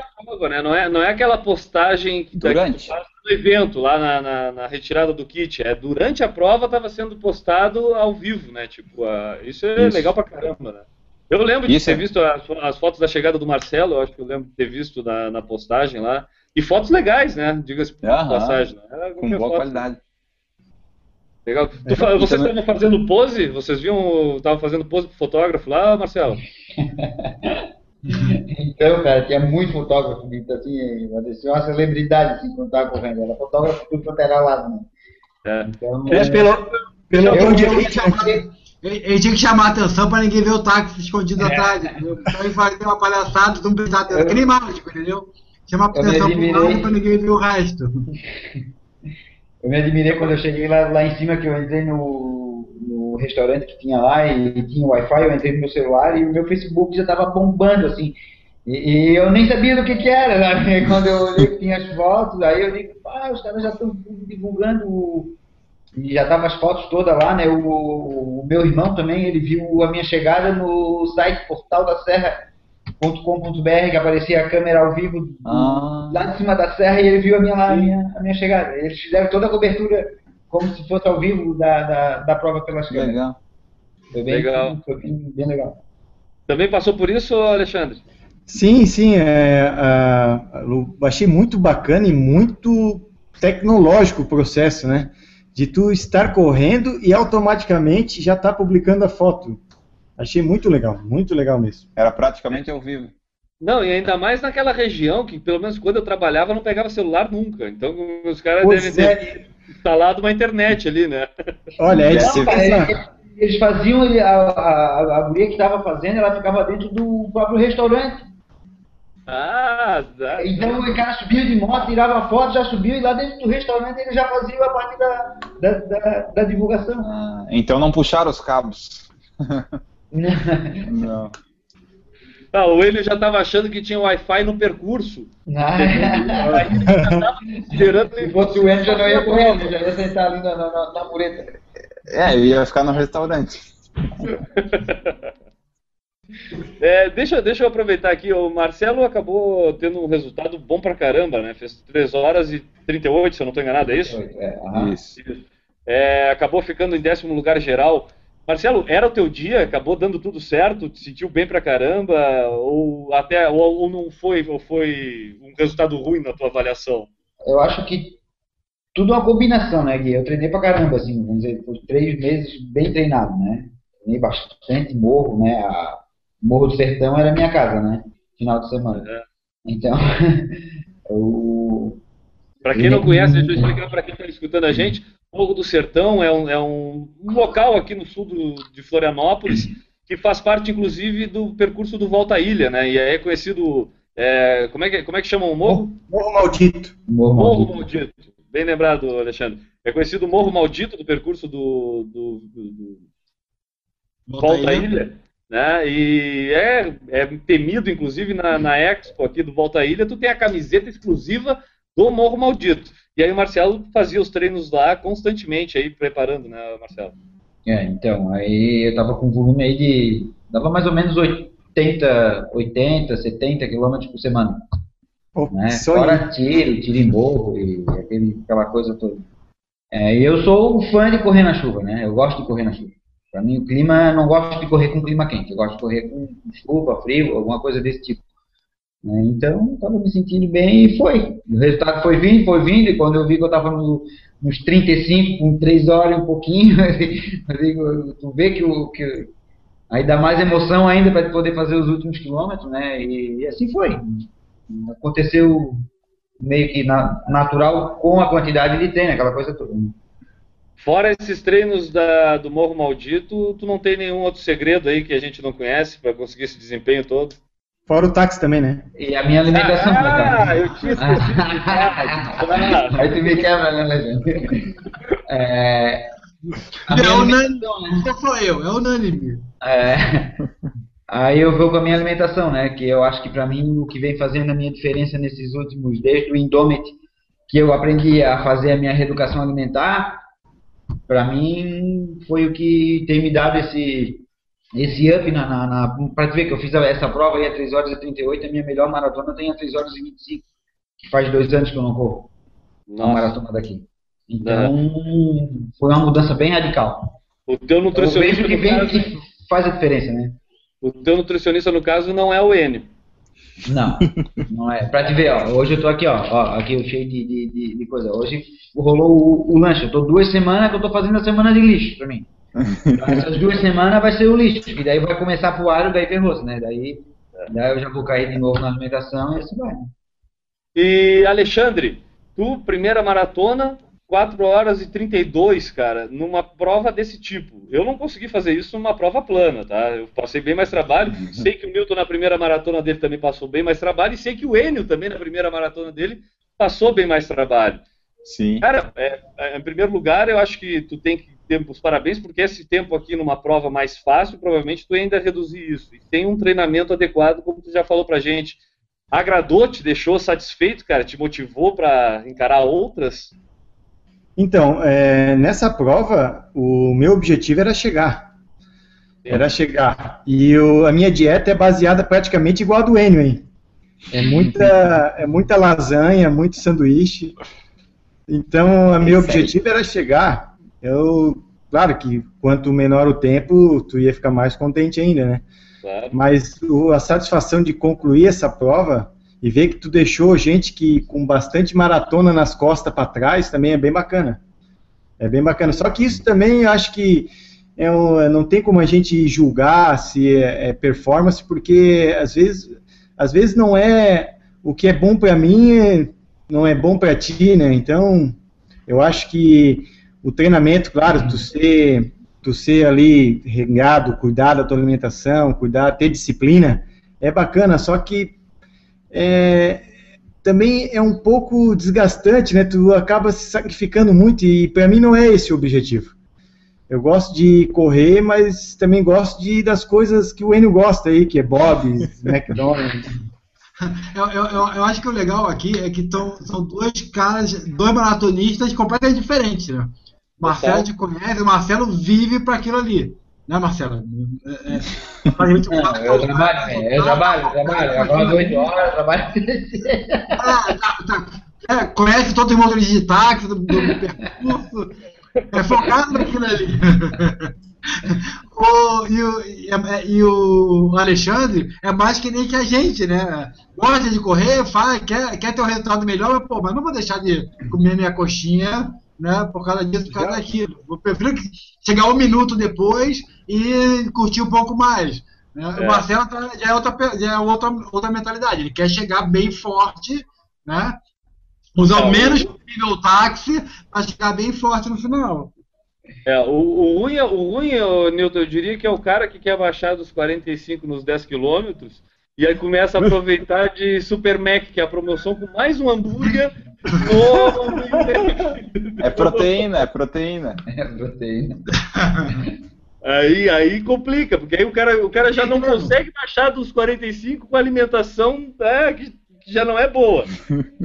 Né? não, é, não é aquela postagem que tá- Durante. que no evento, lá na, na- na retirada do kit. É durante a prova estava sendo postado ao vivo, né? Tipo, a- isso é Isso. legal pra caramba, né? Eu lembro de Isso ter é- visto as, as fotos da chegada do Marcelo, eu acho que eu lembro de ter visto na, na postagem lá. E fotos legais, né? Diga-se por Aham. passagem. Né? Com boa foto. qualidade. Legal. Tu E vocês estavam fazendo pose? Vocês viam, estavam fazendo pose pro fotógrafo lá, Marcelo? Então, cara, tinha muito fotógrafo, Vitor, assim, mas assim, uma celebridade, assim, quando tava correndo. Era fotógrafo tudo quanto era lado, né? É. Então, Mas pelo, pelo eu, de eu, Ele, ele tinha que chamar a atenção pra ninguém ver o táxi escondido atrás, entendeu? Então ele fazia uma palhaçada, mundo prestar atenção. Que nem mágico, entendeu? Chamar atenção pro admirei. lado pra ninguém ver o resto. Eu me admirei quando eu cheguei lá, lá em cima, que eu entrei no restaurante que tinha lá e, tinha Wi-Fi, eu entrei no meu celular e o meu Facebook já estava bombando, assim. E, e eu nem sabia do que que era, né? Quando eu olhei que tinha as fotos, aí eu digo, ah, os caras já estão divulgando, e já estavam as fotos todas lá, né? O, o meu irmão também, ele viu a minha chegada no site portal da serra.com.br, que aparecia a câmera ao vivo Ah. lá de cima da serra e ele viu a minha, a minha, a minha chegada. Eles fizeram toda a cobertura como se fosse ao vivo da, da, da prova pelas Que câmeras. legal. Foi bem, Legal. Foi bem, bem legal. Também passou por isso, Alexandre? Sim, sim. É, eu achei muito bacana e muito tecnológico o processo, né? De tu estar correndo e automaticamente já tá publicando a foto. Achei muito legal, muito legal mesmo. Era praticamente ao vivo. Não, e ainda mais naquela região que, pelo menos quando eu trabalhava, não pegava celular nunca. Então os caras Pois devem ter instalado uma internet ali, né? Olha, é pensar. eles, faziam, ele- a, a, a guria que estava fazendo, ela ficava dentro do próprio restaurante. Ah, dá. Então o cara subia de moto, tirava foto, já subiu e lá dentro do restaurante ele já fazia a parte da, da, da, da divulgação. Ah, então não puxaram os cabos. Não. Ah, o Enio já estava achando que tinha Wi-Fi no percurso. Aí ele já estava esperando Se fosse o Enzo, já não ia correr, ele já ia sentar ali na, na, na, mureta. É, eu ia ficar no restaurante. É, deixa, deixa eu aproveitar aqui, o Marcelo acabou tendo um resultado bom pra caramba, né? Fez 3 horas e 38, se eu não estou enganado, é isso? É. Isso. É, acabou ficando em décimo lugar geral. Marcelo, era o teu dia? Acabou dando tudo certo? Te sentiu bem pra caramba? Ou até ou, ou não foi, ou foi um resultado ruim na tua avaliação? Eu acho que tudo é uma combinação, né, Gui? Eu treinei pra caramba, assim, vamos dizer, foi três meses bem treinado, né? Treinei bastante morro, né? A Morro do Sertão era minha casa, né? Final de semana. É. Então, eu Para quem não conhece, deixa eu explicar para quem está escutando a gente. Morro do Sertão é um, é um, local aqui no sul do, de Florianópolis que faz parte, inclusive, do percurso do Volta à Ilha, né? E é conhecido. é, como, é que, como é que chamam o morro? Morro maldito. morro Morro maldito. Maldito. Bem lembrado, Alexandre. É conhecido o Morro Maldito do percurso do, do, do- do Volta à Ilha. Né? E é, é temido, inclusive, na, na Expo aqui do Volta à Ilha, tu tem a camiseta exclusiva do Morro Maldito. E aí o Marcelo fazia os treinos lá constantemente, aí preparando, né, Marcelo? É, então, aí eu tava com um volume aí de. dava mais ou menos 80, 80 70 quilômetros por semana. Pô, né? só Fora tiro, tiro em morro e aquele, aquela coisa toda. É, e eu sou um fã de correr na chuva, né? Eu gosto de correr na chuva. Para mim, o clima, não gosto de correr com clima quente. Eu gosto de correr com chuva, frio, alguma coisa desse tipo. Né? Então, estava me sentindo bem e foi. O resultado foi vindo, foi vindo. E quando eu vi que eu estava no, nos 35, com 3 horas e um pouquinho, tu vê que, o, que aí dá mais emoção ainda para poder fazer os últimos quilômetros, né? E, e assim foi. Aconteceu meio que na, natural com a quantidade de treino, aquela coisa toda. né? Fora esses treinos da, do Morro Maldito, tu não tem nenhum outro segredo aí que a gente não conhece para conseguir esse desempenho todo? Fora o táxi também, né? E a minha alimentação, né, Ah, cara? eu tinha esquecido. Aí tu me quebra, né, Legend? É, É unânime. alimentação, né? Não sou eu, é unânime. É. Aí eu vou com a minha alimentação, né? Que eu acho que pra mim o que vem fazendo a minha diferença nesses últimos, desde o Indomit, que eu aprendi a fazer a minha reeducação alimentar, pra mim foi o que tem me dado esse esse up na, na, na para que eu fiz essa prova aí a 3 horas e 38, a minha melhor maratona tem a 3 horas e 25, que faz dois anos que eu não corro uma Nossa, maratona daqui. Então, foi uma mudança bem radical. o teu Eu nutricionista, vejo que vem caso, que faz a diferença, né? o teu nutricionista, no caso, não é o Enio. Não, não é. Pra te ver, ó, hoje eu tô aqui, ó, ó aqui eu cheio de, de, de, de coisa. Hoje rolou o, o lanche. Eu tô duas semanas que eu tô fazendo a semana de lixo pra mim. Então, essas duas semanas vai ser o lixo. E daí vai começar pro ar daí ferrou né? Daí, daí eu já vou cair de novo na alimentação e assim vai. né? E Alexandre, tu, primeira maratona, 4 horas e 32, cara, numa prova desse tipo. Eu não consegui fazer isso numa prova plana, tá? Eu passei bem mais trabalho. sei que o Milton na primeira maratona dele também passou bem mais trabalho, e sei que o Enio também na primeira maratona dele passou bem mais trabalho. Sim. Cara, é, é, em primeiro lugar, eu acho que tu tem que ter os parabéns, porque esse tempo aqui numa prova mais fácil, provavelmente tu ainda reduzir isso. E tem um treinamento adequado, como tu já falou pra gente. Agradou, te deixou satisfeito, cara? Te motivou para encarar outras? Então, é, nessa prova, o meu objetivo era chegar. Era chegar. E o- a minha dieta é baseada praticamente igual a do Enio, hein? É muita, é muita lasanha, muito sanduíche. Então, o meu objetivo era chegar. Eu, claro que quanto menor o tempo, tu ia ficar mais contente ainda, né? Claro. Mas o- a satisfação de concluir essa prova e ver que tu deixou gente que com bastante maratona nas costas para trás também é bem bacana. É bem bacana. Só que isso também eu acho que é um- não tem como a gente julgar se é, é performance, porque às vezes, às vezes não é o que é bom para mim não é bom para ti, né? Então eu acho que o treinamento, claro, tu ser tu ser ali regado, cuidar da tua alimentação, cuidar, ter disciplina, é bacana, só que é, também é um pouco desgastante, né? Tu acaba se sacrificando muito e para mim não é esse o objetivo. Eu gosto de correr, mas também gosto de das coisas que o Enio gosta aí, que é Bob's, McDonald's. Eu, eu, eu, eu acho que o legal aqui é que tão, são dois caras, dois maratonistas completamente diferentes, né? Marcelo te conhece, o Marcelo vive para aquilo ali. Né, Marcelo? É, é, pra gente- Não, eu trabalho, né? eu trabalho, eu trabalho. Eu acordo 8 horas, trabalho. Ah, tá, tá. É, conhece todo o motorista de táxi, do, do percurso. É focado naquilo ali. O, e, o, e, e o Alexandre é mais que nem que a gente, né? Gosta de correr, faz, quer, quer ter um resultado melhor, mas, pô, mas não vou deixar de comer minha coxinha, né? Por causa disso, por causa daquilo. Eu prefiro chegar um minuto depois e curtir um pouco mais. né? É. O Marcelo tá- já é, outra, já é outra, outra mentalidade. Ele quer chegar bem forte, né? Usar É, o o- menos possível o táxi para chegar bem forte no final. É, o, o ruim, é- o ruim, Newton, eu diria que é o cara que quer baixar dos 45 nos 10 quilômetros e aí começa a aproveitar de Super Mac, que é a promoção com mais um hambúrguer. É proteína, é proteína. É proteína. Aí, aí complica, porque aí o cara, o cara já não consegue baixar dos 45 com alimentação né, que, que já não é boa.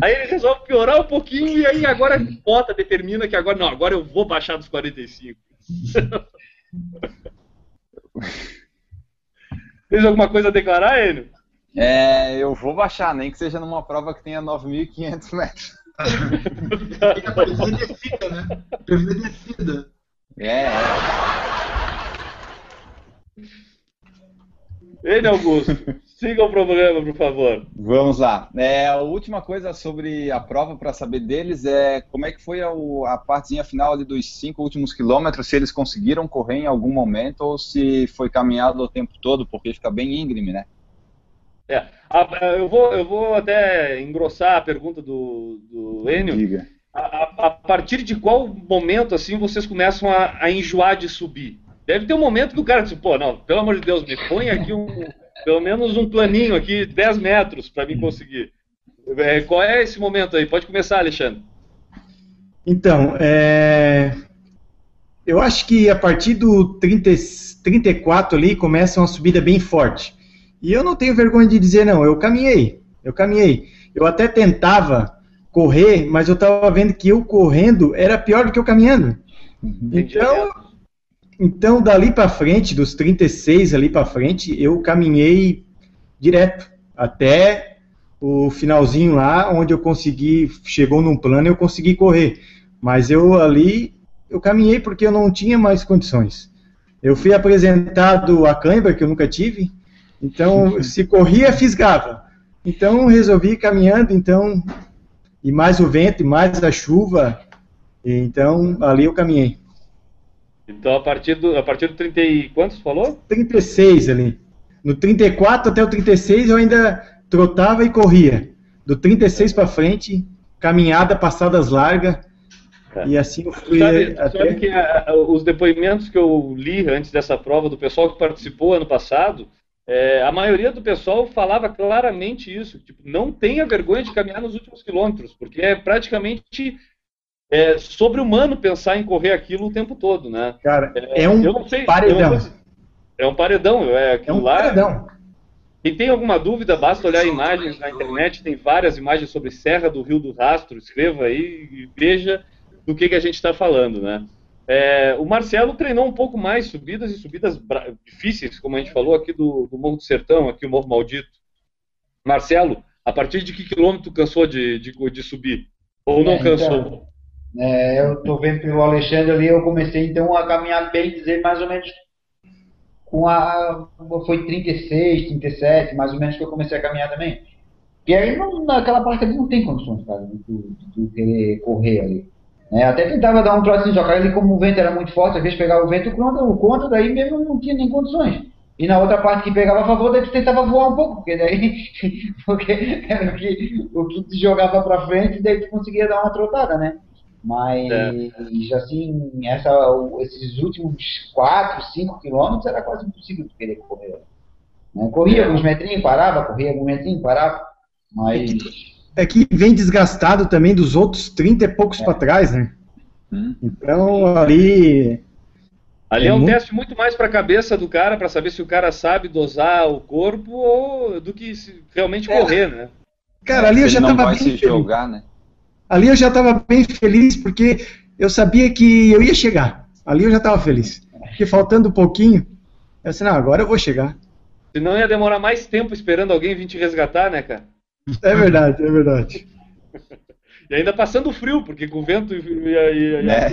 Aí ele resolve piorar um pouquinho e aí agora bota, determina que agora não, agora eu vou baixar dos 45. Fez alguma coisa a declarar, Enio? É, eu vou baixar, nem que seja numa prova que tenha 9.500 metros. Precisa descida, né? Descida. É, é. Enio Augusto, siga o programa, por favor. Vamos lá. É, a última coisa sobre a prova para saber deles é como é que foi a, a partezinha final ali dos cinco últimos quilômetros, se eles conseguiram correr em algum momento ou se foi caminhado o tempo todo, porque fica bem íngreme, né? É, a- a- eu, vou, eu vou até engrossar a pergunta do, do Enio. Diga. A, a- partir de qual momento assim vocês começam a, a enjoar de subir? Deve ter um momento que o cara diz, pô, não, pelo amor de Deus, me põe aqui um, pelo menos um planinho aqui, 10 metros para mim conseguir. É, qual é esse momento aí? Pode começar, Alexandre. Então, é, eu acho que a partir do 30, 34 ali começa uma subida bem forte. E eu não tenho vergonha de dizer, não, eu caminhei, eu caminhei. Eu até tentava correr, mas eu estava vendo que eu correndo era pior do que eu caminhando. Então, então dali para frente, dos 36 ali para frente, eu caminhei direto até o finalzinho lá, onde eu consegui, chegou num plano, eu consegui correr. Mas eu ali, eu caminhei porque eu não tinha mais condições. Eu fui apresentado a cãibra, que eu nunca tive, então se corria, fisgava. Então resolvi ir caminhando, então, e mais o vento, e mais a chuva, então ali eu caminhei. Então, a partir do, a partir do 30 e quantos falou? 36 ali. No 34 até o 36 eu ainda trotava e corria. Do 36 para frente, caminhada, passadas largas. É. E assim eu fui sabe, até... sabe que a, a, os depoimentos que eu li antes dessa prova do pessoal que participou ano passado, é, a maioria do pessoal falava claramente isso. Tipo, não tenha vergonha de caminhar nos últimos quilômetros, porque é praticamente é sobre-humano pensar em correr aquilo o tempo todo, né? Cara, é, é um sei, paredão. Sei, é um paredão, é aquilo é um lá. Paredão. Quem tem alguma dúvida, basta olhar imagens na internet, tem várias imagens sobre Serra do Rio do Rastro, escreva aí e veja do que, que a gente está falando, né? É, o Marcelo treinou um pouco mais subidas e subidas difíceis, como a gente falou aqui do, do Morro do Sertão, aqui o Morro Maldito. Marcelo, a partir de que quilômetro cansou de, de, de subir? Ou não é, cansou? Então, é, eu estou vendo pelo Alexandre ali, eu comecei então a caminhar bem, dizer mais ou menos com a. Foi 36, 37, mais ou menos que eu comecei a caminhar também. E aí não, naquela parte ali não tem condições, cara, de, de, querer correr ali. É, até tentava dar um trocinho, só que ali como o vento era muito forte, às vezes pegava o vento contra, o contra, daí mesmo não tinha nem condições. E na outra parte que pegava a favor, daí tu tentava voar um pouco, porque daí porque era o que, o que te jogava pra frente, daí tu conseguia dar uma trotada, né? Mas, é. assim, essa, esses últimos 4, 5 quilômetros era quase impossível de querer correr. Né? Corria é. alguns metrinhos, parava, corria alguns metrinhos, parava. Mas. É que, vem desgastado também dos outros 30 e poucos é. para trás, né? Hum. Então, ali. Ali é, é um muito... teste muito mais para a cabeça do cara, para saber se o cara sabe dosar o corpo ou do que realmente é. correr, né? Cara, ali eu já estava bem. Se jogar, né? ali eu já estava bem feliz porque eu sabia que eu ia chegar. Ali eu já estava feliz. Porque faltando um pouquinho, eu disse, não, agora eu vou chegar. Senão ia demorar mais tempo esperando alguém vir te resgatar, né, cara? É verdade, é verdade. e ainda passando frio, porque com o vento e, e, e é.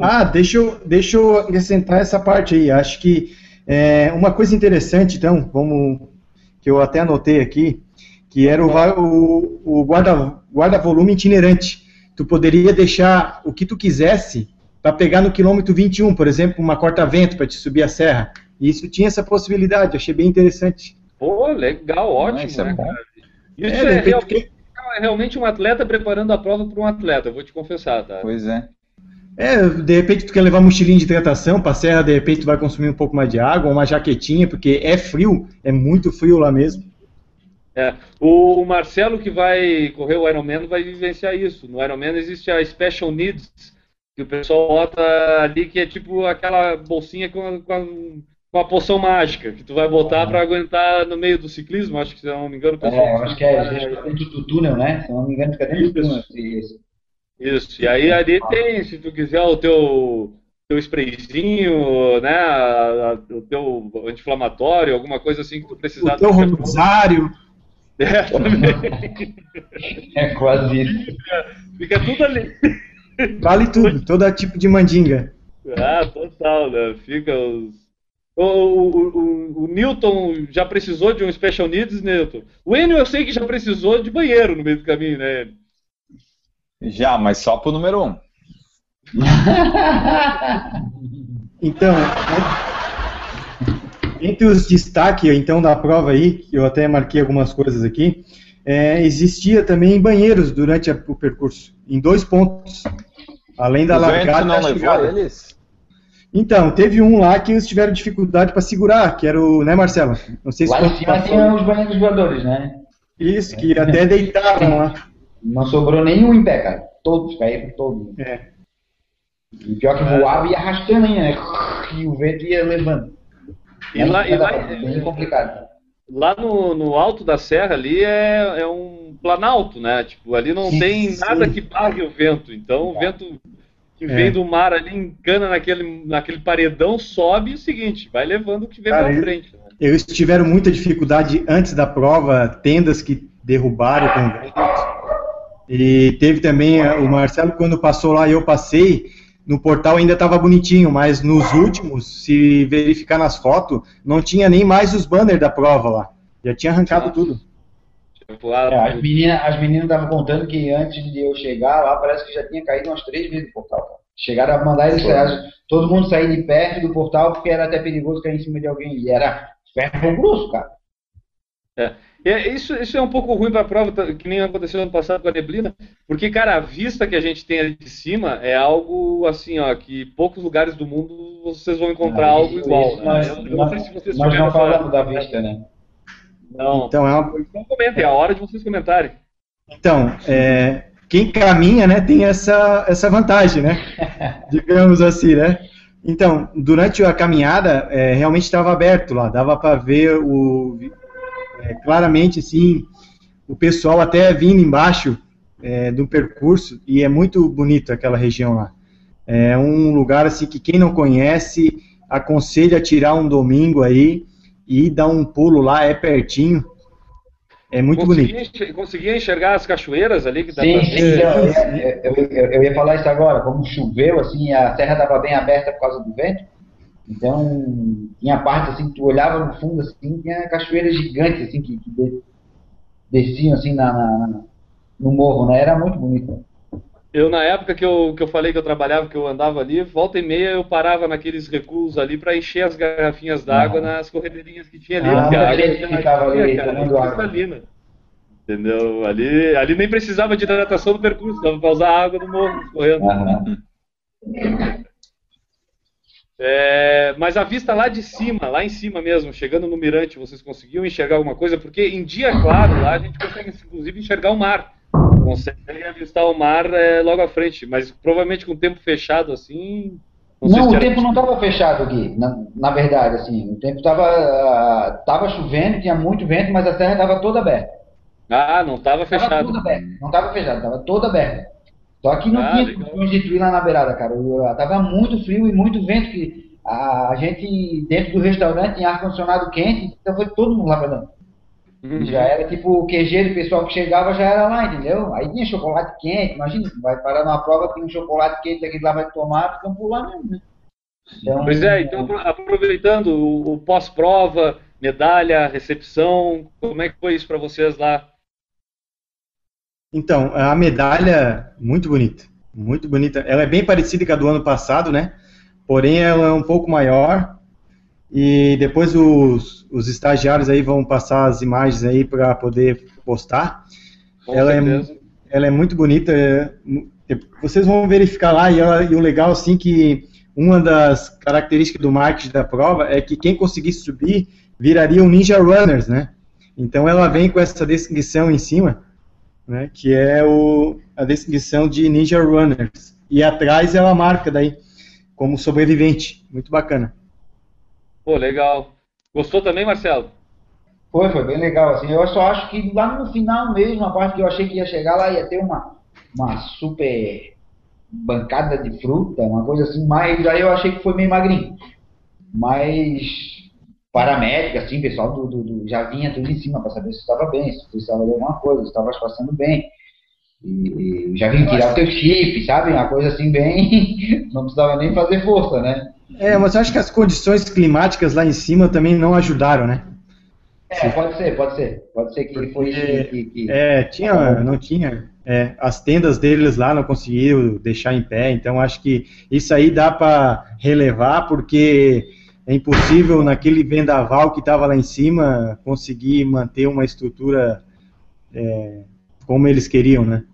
Ah, deixa eu, deixa eu acrescentar essa parte aí. Acho que é, uma coisa interessante, então, vamos, que eu até anotei aqui, que era o, o, o guarda, guarda-volume itinerante. Tu poderia deixar o que tu quisesse para pegar no quilômetro 21, por exemplo, uma corta-vento para te subir a serra. E isso tinha essa possibilidade, achei bem interessante. Pô, legal, ótimo, é né, cara? Isso é, é realmente, é realmente um atleta preparando a prova para um atleta, vou te confessar, tá? Pois é. É, de repente tu quer levar um mochilinho de hidratação para a serra, de repente tu vai consumir um pouco mais de água, uma jaquetinha, porque é frio, é muito frio lá mesmo. É, o, o, Marcelo que vai correr o Ironman vai vivenciar isso. No Ironman existe a Special Needs, que o pessoal bota ali, que é tipo aquela bolsinha com, com, com a poção mágica, que tu vai botar ah. para aguentar no meio do ciclismo, acho que se não me engano. É, acho que é, dentro do túnel, né? Se não me engano fica dentro do túnel. Isso. isso, e aí ali tem, se tu quiser o teu teu sprayzinho, né, o teu anti-inflamatório, alguma coisa assim que tu precisar. O teu rosário. É, também. É quase isso. Fica tudo ali. Vale tudo, todo tipo de mandinga. Ah, total, né? Fica os. O, o, o, o, Newton já precisou de um Special Needs, Newton. O Enio eu sei que já precisou de banheiro no meio do caminho, né? Já, mas só pro número um. então, entre os destaques, então, da prova aí, eu até marquei algumas coisas aqui, é, existia também banheiros durante a, o percurso, em dois pontos, além da o largada não levou eles? Então, teve um lá que eles tiveram dificuldade para segurar, que era o, né, Marcelo? Não sei se lá em cima tinha os banheiros voadores, né? Isso, que até deitavam lá. Não sobrou nenhum em pé, cara. Todos caíram, todos. É. E pior que voava e ia arrastando ainda, né? E o vento ia levando. E lá, e lá, bem complicado. lá no, no alto da serra ali é, é um planalto, né? Tipo, ali não Sim, tem sim. nada que barre o vento. Então o vento que vem É. do mar ali encana naquele, naquele paredão, sobe e o seguinte, vai levando o que vem Cara, pela frente. Né? Eles tiveram muita dificuldade antes da prova, tendas que derrubaram com vento. E teve também eh, o Marcelo, quando passou lá e eu passei, no portal ainda estava bonitinho, mas nos últimos, se verificar nas fotos, não tinha nem mais os banners da prova lá. Já tinha arrancado Nossa. tudo. É, as meninas as meninas estavam contando que antes de eu chegar lá, parece que já tinha caído umas três vezes no portal. cara. Chegaram a mandar eles, todo mundo sair de perto do portal porque era até perigoso cair em cima de alguém. E era ferro grosso, cara. É, isso, isso é um pouco ruim para a prova, tá, que nem aconteceu ano passado com a neblina, porque, cara, a vista que a gente tem ali de cima é algo assim, ó, que poucos lugares do mundo vocês vão encontrar algo igual. né? nós- Eu, eu não nós- sei se vocês Nós tiveram não falamos da vista, né? Não, Então, é uma, então comentem, é a hora de vocês comentarem. Então, é, quem caminha, né, tem essa, essa vantagem, né? Digamos assim, né? Então, durante a caminhada, é, realmente estava aberto lá, dava para ver o, é, claramente, assim, o pessoal até vindo embaixo é, do percurso, e é muito bonito aquela região lá. É um lugar, assim, que quem não conhece, aconselha a tirar um domingo aí e dar um pulo lá, é pertinho. É muito bonito. Conseguia, enxer- conseguia enxergar as cachoeiras ali que dá Sim, pra sim, eu, ia- eu, eu- eu ia falar isso agora. Como choveu, assim, a serra estava bem aberta por causa do vento. Então, tinha parte assim que tu olhava no fundo, assim, tinha cachoeiras gigantes, assim, que, que de- desciam, assim, na, na- no morro, né? Era muito bonito. Eu, na época que eu, que eu falei que eu trabalhava, que eu andava ali, volta e meia eu parava naqueles recuos ali para encher as garrafinhas d'água Ah. nas corredeirinhas que tinha ali. Ah, porque a água era ficava ali cara, cristalina. Entendeu? Ali, ali nem precisava de hidratação do percurso, dava para usar água do morro correndo. É, mas a vista lá de cima, lá em cima mesmo, chegando no mirante, vocês conseguiam enxergar alguma coisa? Porque em dia claro lá a gente consegue inclusive enxergar o mar. Consegue avistar o mar é, logo à frente, mas provavelmente com o tempo fechado assim. Não, se o tempo não estava fechado, Gui. Na, na verdade, assim, o tempo estava tava chovendo, tinha muito vento, mas a serra estava toda aberta. Ah, não estava fechado. toda aberta. Não estava fechado, estava toda aberta. Só que não Ah, tinha condições de ir lá na beirada, cara. Estava muito frio e muito vento. Que a, a gente, dentro do restaurante, tinha ar-condicionado quente, então foi todo mundo lá pra dentro. Uhum. Já era tipo o QG do pessoal que chegava já era lá, entendeu? Aí tinha chocolate quente, imagina, vai parar numa prova, tem um chocolate quente daquele lá vai tomar, ficam por lá mesmo, né? Então, Pois é, então apro- aproveitando o, o pós-prova, medalha, recepção, como é que foi isso para vocês lá? Então, a medalha, muito bonita. Muito bonita. Ela é bem parecida com a do ano passado, né? Porém, ela é um pouco maior. E depois os, os estagiários aí vão passar as imagens aí para poder postar. Com Ela é. Ela é muito bonita. é, mu- vocês vão verificar lá. E, ela- e o legal, assim, que uma das características do marketing da prova é que quem conseguisse subir viraria um Ninja Runners, né? Então, ela vem com essa descrição em cima né, que é o, a descrição de Ninja Runners. E atrás ela marca daí, como sobrevivente. Muito bacana. Pô, legal. Gostou também, Marcelo? Foi, foi bem legal, assim. Eu só acho que lá no final mesmo, a parte que eu achei que ia chegar lá, ia ter uma, uma super bancada de fruta, uma coisa assim, mas aí eu achei que foi meio magrinho. Mas paramédica, assim, pessoal do, do- do- já vinha tudo em cima para saber se estava bem, se precisava de alguma coisa, se estava passando bem. E, e já vinha tirar o teu chip, sabe? Uma coisa assim bem. Não precisava nem fazer força, né? É, mas eu acho que as condições climáticas lá em cima também não ajudaram, né? É, pode ser, pode ser. Pode ser que foi que- que... É, tinha, não tinha. é, as tendas deles lá não conseguiram deixar em pé, então acho que isso aí dá para relevar, porque é impossível naquele vendaval que estava lá em cima conseguir manter uma estrutura é, como eles queriam, né?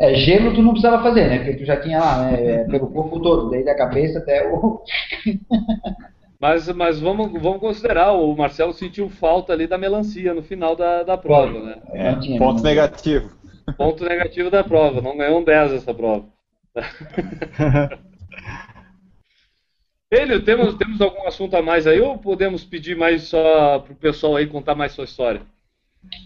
É, gelo tu não precisava fazer, né? Porque tu já tinha lá, né? é, Pelo corpo todo, desde a cabeça até o. Mas, mas vamos, vamos considerar, o Marcelo sentiu falta ali da melancia no final da, da prova, né? É, tinha, ponto não. negativo. Ponto negativo da prova, não ganhou um 10 essa prova. Ele, temos, temos algum assunto a mais aí ou podemos pedir mais só pro pessoal aí contar mais sua história?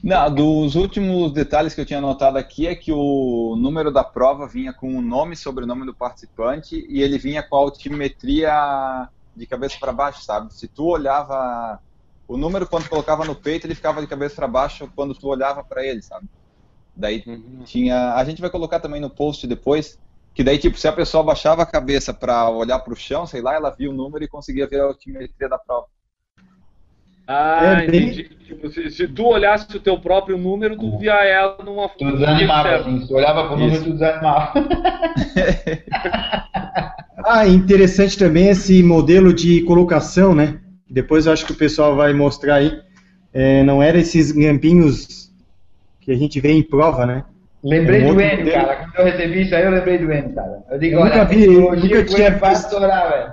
Não, dos últimos detalhes que eu tinha anotado aqui é que o número da prova vinha com o nome e sobrenome do participante e ele vinha com a altimetria de cabeça para baixo, sabe? Se tu olhava o número quando colocava no peito, ele ficava de cabeça para baixo quando tu olhava para ele, sabe? Daí Uhum. tinha, a gente vai colocar também no post depois, que daí tipo, se a pessoa baixava a cabeça para olhar para o chão, sei lá, ela via o número e conseguia ver a altimetria da prova. Ah, É bem- entendi. Tipo, se, se tu olhasse o teu próprio número, tu via ela numa Tu desanimava, assim. Se tu olhava pro número, Isso. tu desanimava. Ah, interessante também esse modelo de colocação, né? Depois eu acho que o pessoal vai mostrar aí. É, não era esses grampinhos que a gente vê em prova, né? Lembrei É um do modelo. cara. Quando eu recebi isso aí, eu lembrei do Enio, cara. Eu digo, Eu nunca olha, vi, tecnologia nunca tinha visto. velho.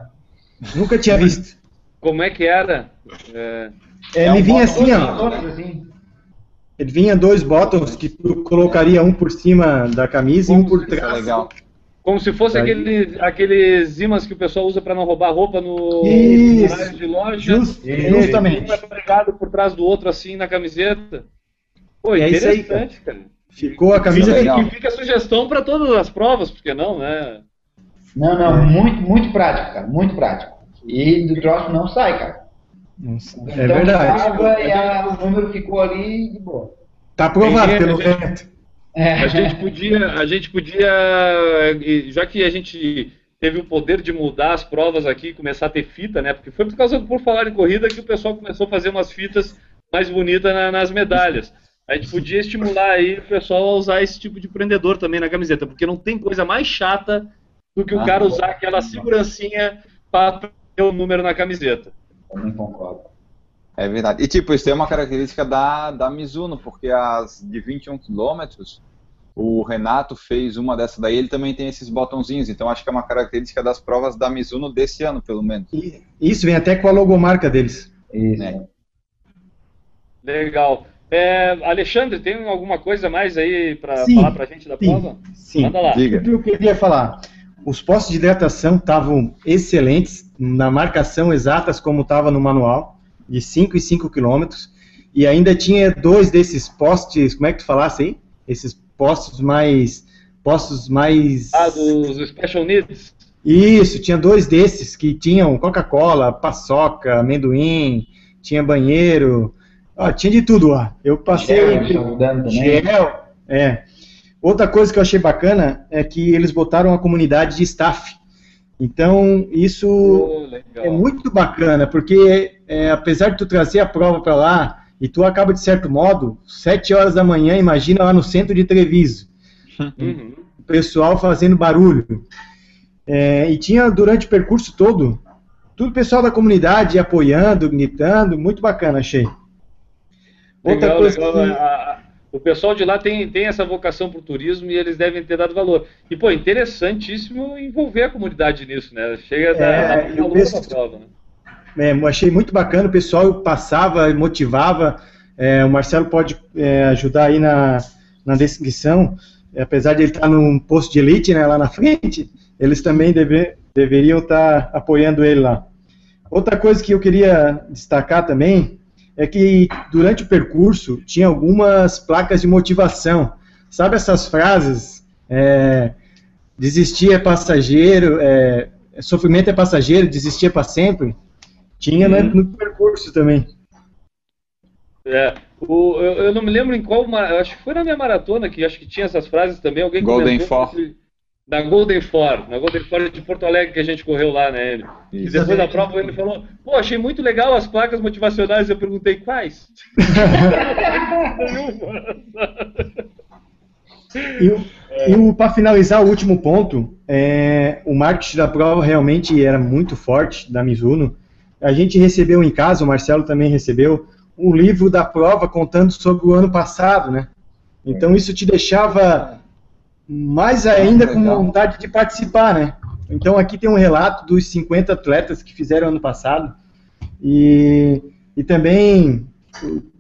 Nunca tinha visto. Como é que era? É, É, É ele um vinha assim, ó. todos assim. Ele vinha dois bottoms que tu colocaria um por cima da camisa e um por é trás. legal. como se fosse aquele, aqueles ímãs que o pessoal usa para não roubar roupa no Isso. horário de loja. Just- justamente. Um é pregado por trás do outro assim na camiseta. Pô, É isso aí, interessante, cara. Ficou a camisa. legal. que fica a sugestão para todas as provas, porque não, né? Não, não, muito, muito prático, cara. Muito prático. E do troço não sai, cara. Então, É verdade. tava e a- o número ficou ali de boa. Tá aprovado pelo vento. É. A gente podia, a gente podia, já que a gente teve o poder de mudar as provas aqui, começar a ter fita, né? Porque foi por causa por falar em corrida que o pessoal começou a fazer umas fitas mais bonitas na- nas medalhas. A gente podia estimular aí o pessoal a usar esse tipo de prendedor também na camiseta, porque não tem coisa mais chata do que o Ah, cara usar aquela segurancinha para ter o número na camiseta. Também concordo. É verdade. E tipo, isso é uma característica da, da Mizuno, porque as de 21 quilômetros, o Renato fez uma dessa daí, ele também tem esses botãozinhos, então acho que é uma característica das provas da Mizuno desse ano, pelo menos. E Isso vem até com a logomarca deles. Isso. Né? Legal. É, Alexandre, tem alguma coisa mais aí para falar pra gente da sim. prova? Sim. Manda lá. Diga. O que eu queria falar? Os postos de hidratação estavam excelentes, na marcação exatas como estava no manual, de 5 e 5 quilômetros, e ainda tinha dois desses postes, como é que tu falasse aí? Esses postos mais... postos mais... Ah, dos Special Needs? Isso, tinha dois desses que tinham Coca-Cola, paçoca, amendoim, tinha banheiro, ó, tinha de tudo lá. Eu passei... Gel. Gel, é. Outra coisa que eu achei bacana é que eles botaram a comunidade de staff. Então, isso Oh, é muito bacana, porque é, apesar de tu trazer a prova para lá, e tu acaba de certo modo, sete horas da manhã, imagina lá no centro de Treviso, Uhum. o pessoal fazendo barulho. É, e tinha durante o percurso todo, tudo o pessoal da comunidade apoiando, gritando, muito bacana, achei. Outra Legal, coisa legal. que- a- o pessoal de lá tem, tem essa vocação para o turismo e eles devem ter dado valor. E, pô, interessantíssimo envolver a comunidade nisso, né? Chega da, É, da, eu da penso- prova, né? É, achei muito bacana, o pessoal passava, motivava. É, o Marcelo pode é, ajudar aí na, na descrição. É, apesar de ele estar num posto de elite né, lá na frente, eles também deve, deveriam estar apoiando ele lá. Outra coisa que eu queria destacar também é que durante o percurso tinha algumas placas de motivação. Sabe essas frases? É, desistir é passageiro, é, sofrimento é passageiro, desistir é para sempre. Tinha né, no percurso também. É, o, eu, eu não me lembro em qual. eu Acho que foi na minha maratona que acho que tinha essas frases também. Alguém Golden que- Na Golden Four, na Golden Four de Porto Alegre que a gente correu lá, né? Ele. E depois da prova ele falou: pô, achei muito legal as placas motivacionais. Eu perguntei quais. E, o- e para finalizar, o último ponto, é, o marketing da prova realmente era muito forte da Mizuno. A gente recebeu em casa, o Marcelo também recebeu, um livro da prova contando sobre o ano passado, né? Então isso te deixava mais ainda com vontade de participar, né? Então aqui tem um relato dos 50 atletas que fizeram ano passado e, e também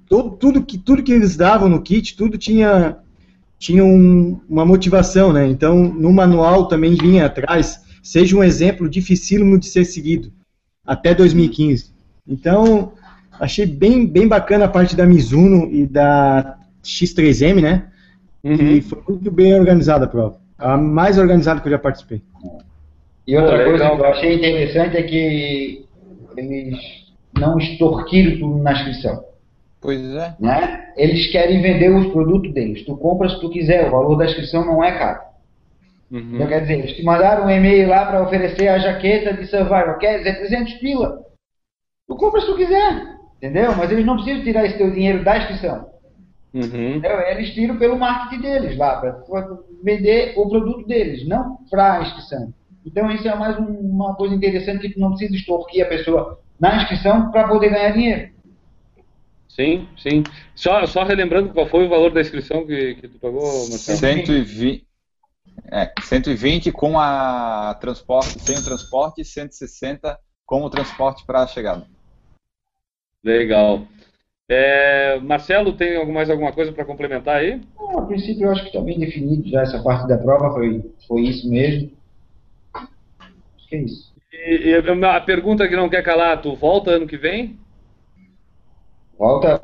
tudo, tudo que tudo que eles davam no kit, tudo tinha tinha um- uma motivação, né? Então, no manual também vinha atrás seja um exemplo dificílimo de ser seguido até 2015. Então, achei bem, bem bacana a parte da Mizuno e da X3M, né? Uhum. E foi muito bem organizada a prova. A mais organizada que eu já participei. E outra Pô, coisa legal. que eu achei interessante é que eles não extorquiram tudo na inscrição. Pois é. Né? Eles querem vender os produtos deles. Tu compra se tu quiser, o valor da inscrição não é caro. Uhum. Então, quer dizer, eles te mandaram um e-mail lá para oferecer a jaqueta de Survivor. Quer dizer, 300 pila. Tu compra se tu quiser. Entendeu? Mas eles não precisam tirar esse teu dinheiro da inscrição. Uhum. Entendeu? Eles tiram pelo marketing deles lá, para vender o produto deles, não para a inscrição. Então isso é mais um- uma coisa interessante que tu não precisa extorquir a pessoa na inscrição para poder ganhar dinheiro. Sim, sim. Só, só relembrando qual foi o valor da inscrição que, que tu pagou, Marcelo? 120, é, 120 com a transporte, sem o transporte, e 160 com o transporte para a chegada. Legal. É, Marcelo, tem mais alguma coisa para complementar aí? Bom, a princípio eu acho que está bem definido já essa parte da prova, foi, foi isso mesmo. Acho que é isso. E, e a pergunta que não quer calar, tu volta ano que vem? Volta,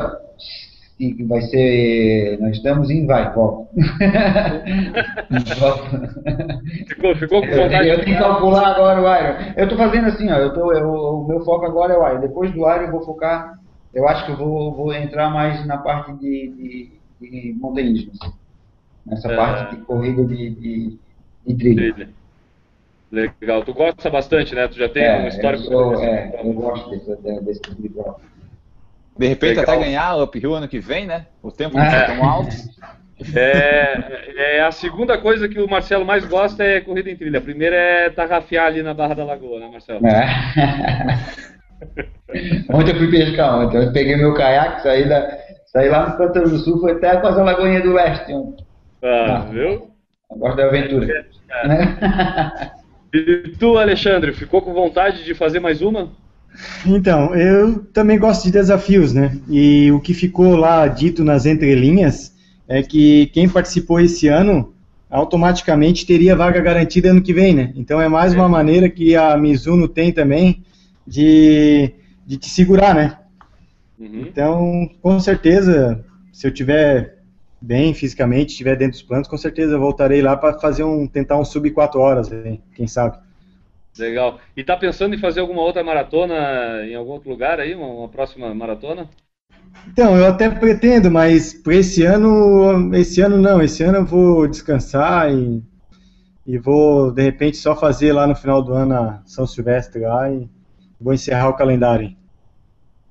e vai ser, nós estamos em vai, volta. Ficou, ficou com Eu, vontade eu de tenho que calcular agora o Iron. Eu tô fazendo assim, ó. Eu tô, eu- o meu foco agora é o Iron. Depois do Iron eu vou focar. Eu acho que eu vou, vou entrar mais na parte de, de, de montanhismo. assim. Nessa É. parte de corrida de, de, de trilha. trilha. Legal. Tu gosta bastante, né? Tu já tem É, um histórico. eu, sou, é, eu gosto desse, desse tipo de prova. De repente Legal. até ganhar Up Hill ano que vem, né? O tempo não foi tão alto. É, é a segunda coisa que o Marcelo mais gosta é corrida em trilha. A primeira é tarrafiar ali na Barra da Lagoa, né, Marcelo? É. ontem eu fui pescar ontem. Eu peguei meu caiaque, saí, da, saí lá no Pantano do Sul, fui até quase a Lagoinha do Leste. ontem. Ah, viu? Gosto da aventura. Né? E tu, Alexandre, ficou com vontade de fazer mais uma? Então, eu também gosto de desafios, né? E o que ficou lá dito nas entrelinhas é que quem participou esse ano automaticamente teria vaga garantida ano que vem, né? Então é mais uma maneira que a Mizuno tem também de, de te segurar, né? Uhum. Então, com certeza, se eu tiver bem fisicamente, estiver dentro dos planos, com certeza voltarei lá para fazer um tentar um sub 4 horas, aí, quem sabe. Legal. E tá pensando em fazer alguma outra maratona em algum outro lugar aí? Uma, uma próxima maratona? Então, eu até pretendo, mas para esse ano, esse ano não, esse ano eu vou descansar e, e vou, de repente, só fazer lá no final do ano a São Silvestre lá e vou encerrar o calendário.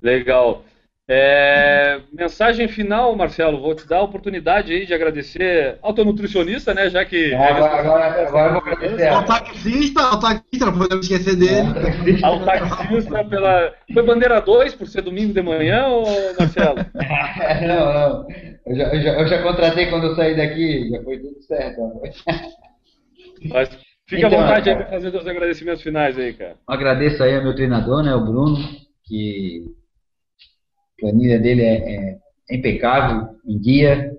Legal. É, mensagem final, Marcelo. Vou te dar a oportunidade aí de agradecer ao teu nutricionista, né? Já que. Agora, agora, agora eu vou agradecer. Ao taxista, ao taxista, não podemos esquecer dele. Ao taxista pela. Foi bandeira 2 por ser domingo de manhã, ou Marcelo? não, não. Eu já, eu, já, eu já contratei quando eu saí daqui, já foi tudo certo. Mas fica Então, à vontade aí para fazer os agradecimentos finais aí, cara. Agradeço aí ao meu treinador, né, o Bruno, que a planilha dele é, é impecável, em dia,